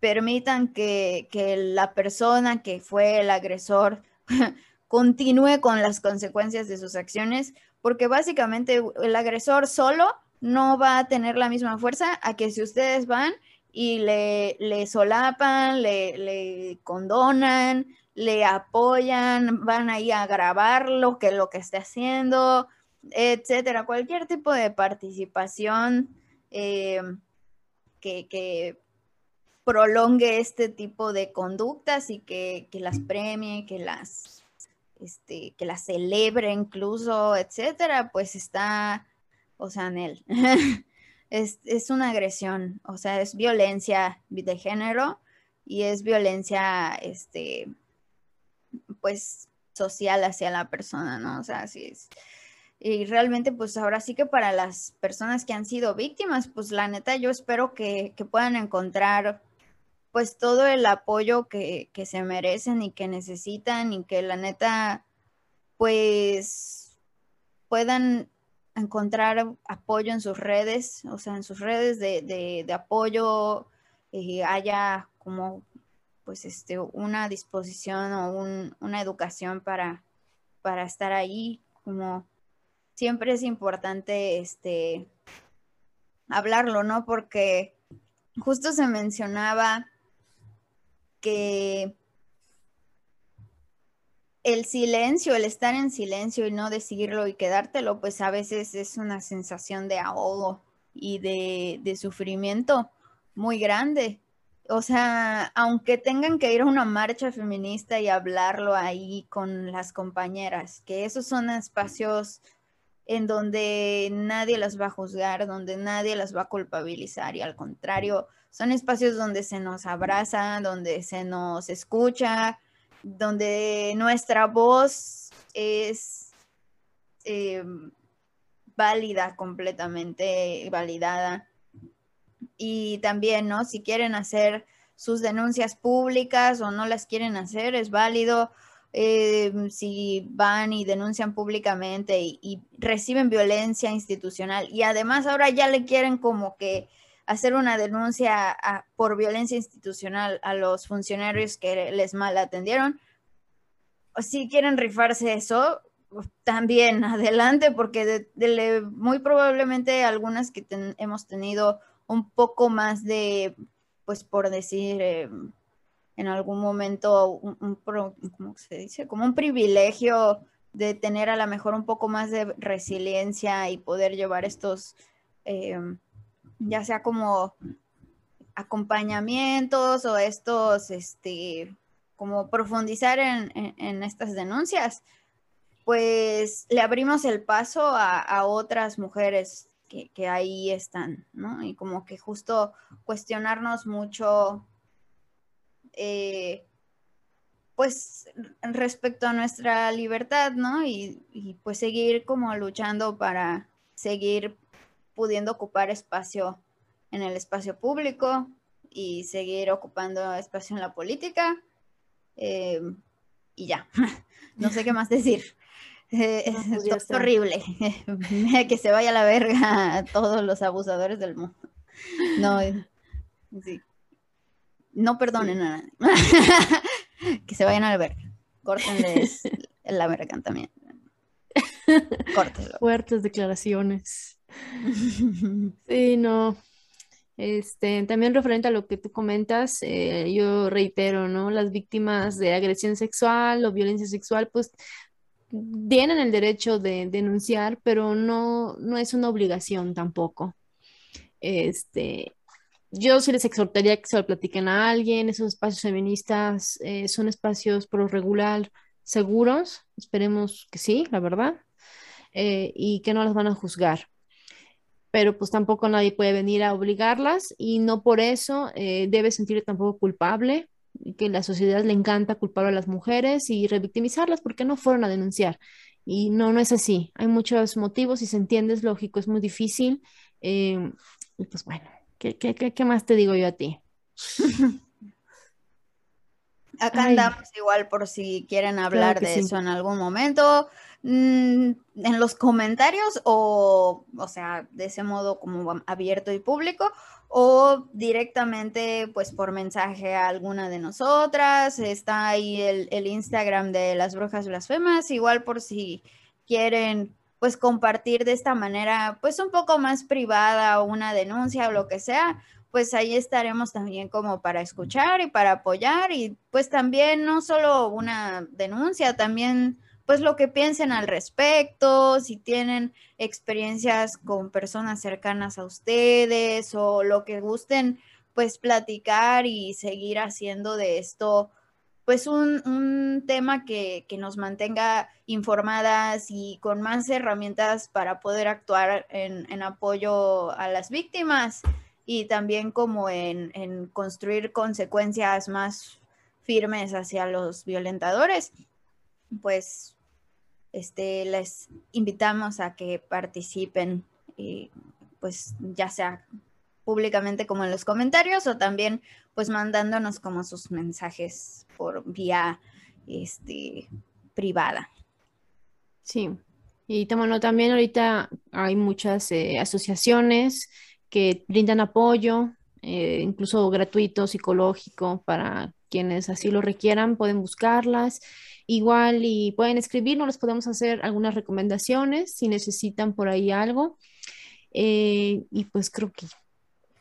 permitan que, que la persona que fue el agresor continúe con las consecuencias de sus acciones, porque básicamente el agresor solo no va a tener la misma fuerza a que si ustedes van y le, le solapan, le, le, condonan, le apoyan, van ahí a grabar lo que, lo que esté haciendo, etcétera. Cualquier tipo de participación eh, que, prolongue este tipo de conductas y que, las premie, que las, este, que las celebre incluso, etcétera, pues está, o sea, en él. es, una agresión, o sea, es violencia de género y es violencia, este, pues, social hacia la persona, ¿no? O sea, así es. Y realmente, pues ahora sí que para las personas que han sido víctimas, pues la neta, yo espero que, puedan encontrar pues todo el apoyo que, que, se merecen y que necesitan y que la neta, pues puedan encontrar apoyo en sus redes, o sea, en sus redes de, apoyo, eh, haya como pues este, una disposición o una educación para, para estar ahí, como siempre es importante este, hablarlo, ¿no? Porque justo se mencionaba que el silencio, el estar en silencio y no decirlo y quedártelo, pues a veces es una sensación de ahogo y de, sufrimiento muy grande. O sea, aunque tengan que ir a una marcha feminista y hablarlo ahí con las compañeras, que esos son espacios en donde nadie las va a juzgar, donde nadie las va a culpabilizar y al contrario, son espacios donde se nos abraza, donde se nos escucha, donde nuestra voz es eh, válida, completamente validada. Y también, ¿no? Si quieren hacer sus denuncias públicas o no las quieren hacer, es válido. Eh, si van y denuncian públicamente y, reciben violencia institucional y además ahora ya le quieren como que hacer una denuncia por violencia institucional a los funcionarios que les mal atendieron. O si quieren rifarse eso, también adelante, porque muy probablemente algunas que hemos tenido un poco más de, pues por decir, eh, en algún momento, un, ¿cómo se dice? Como un privilegio de tener a lo mejor un poco más de resiliencia y poder llevar estos, eh, ya sea como acompañamientos o estos, este, como profundizar en, estas denuncias, pues le abrimos el paso a, otras mujeres que, que, ahí están, ¿no? Y como que justo cuestionarnos mucho eh, pues respecto a nuestra libertad, ¿no? Y, pues seguir como luchando para seguir pudiendo ocupar espacio en el espacio público y seguir ocupando espacio en la política. Eh, y ya, no sé qué más decir. Eh, pues es horrible. que se vaya a la verga a todos los abusadores del mundo. No, sí. No perdonen a nadie. que se vayan a la verga. Córtenles la verga también. Córtenlo. Fuertes declaraciones. Sí, no. Este, también referente a lo que tú comentas, eh, yo reitero, ¿no? Las víctimas de agresión sexual o violencia sexual, pues tienen el derecho de denunciar, pero no, no es una obligación tampoco. Este, yo sí les exhortaría que se lo platiquen a alguien. Esos espacios feministas eh, son espacios por regular seguros. Esperemos que sí, la verdad. Eh, y que no las van a juzgar. Pero pues tampoco nadie puede venir a obligarlas y no por eso eh, debe sentirse tampoco culpable que la sociedad le encanta culpar a las mujeres y revictimizarlas porque no fueron a denunciar. Y no, no es así. Hay muchos motivos y se entiende, es lógico, es muy difícil. y pues bueno, ¿Qué, más te digo yo a ti? Acá andamos igual por si quieren hablar de eso en algún momento. Mm, en los comentarios o, o sea, de ese modo como abierto y público o directamente pues por mensaje a alguna de nosotras. Está ahí el, Instagram de las brujas blasfemas, igual por si quieren pues compartir de esta manera, pues un poco más privada una denuncia o lo que sea, pues ahí estaremos también como para escuchar y para apoyar y pues también no solo una denuncia, también pues lo que piensen al respecto, si tienen experiencias con personas cercanas a ustedes o lo que gusten pues platicar y seguir haciendo de esto pues un, tema que, nos mantenga informadas y con más herramientas para poder actuar en, apoyo a las víctimas y también como en, construir consecuencias más firmes hacia los violentadores, pues este, les invitamos a que participen, y, pues ya sea públicamente como en los comentarios o también pues mandándonos como sus mensajes por vía este, privada. Sí, y bueno, también ahorita hay muchas eh, asociaciones que brindan apoyo, eh, incluso gratuito, psicológico, para quienes así lo requieran, pueden buscarlas. Igual y pueden escribirnos, les podemos hacer algunas recomendaciones si necesitan por ahí algo. Eh, y pues creo que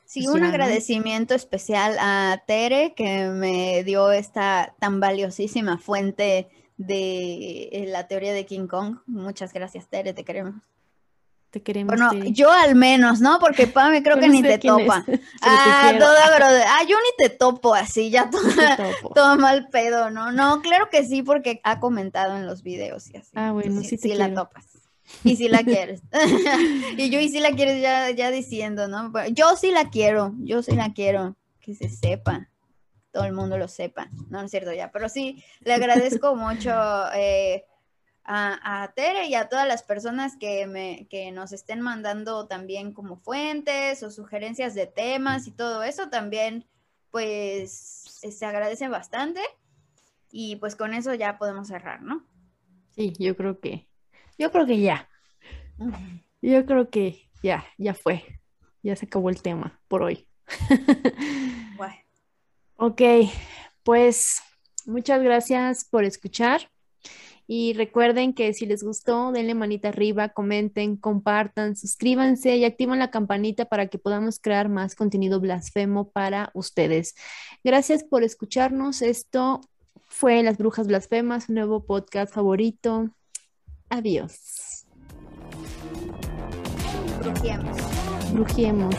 Sí, un agradecimiento especial a Tere que me dio esta tan valiosísima fuente de eh, la teoría de King Kong. Muchas gracias, Tere, te queremos. Te queremos. Bueno, yo al menos, ¿no? Porque Pame creo que ni te topa. ah, toda, bro. Ah, yo ni te topo así, ya todo, mal pedo, ¿no? No, claro que sí, porque ha comentado en los videos y así. Ah, bueno, sí, sí, la topas. Y si la quieres. y yo y si la quieres ya, ya diciendo, ¿no? Yo sí la quiero, yo sí la quiero, que se sepa, todo el mundo lo sepa, no, es cierto ya, pero sí, le agradezco mucho eh, a, a, Tere y a todas las personas que, me, que nos estén mandando también como fuentes o sugerencias de temas y todo eso también, pues se agradece bastante y pues con eso ya podemos cerrar, ¿no? Sí, yo creo que yo creo que ya. Yo creo que ya, ya fue. ya se acabó el tema por hoy. Bueno. Ok, pues muchas gracias por escuchar. Y recuerden que si les gustó, denle manita arriba, comenten, compartan, suscríbanse y activen la campanita para que podamos crear más contenido blasfemo para ustedes. Gracias por escucharnos. Esto fue Las Brujas Blasfemas, un nuevo podcast favorito. Adiós. Brujiemos. Brujiemos.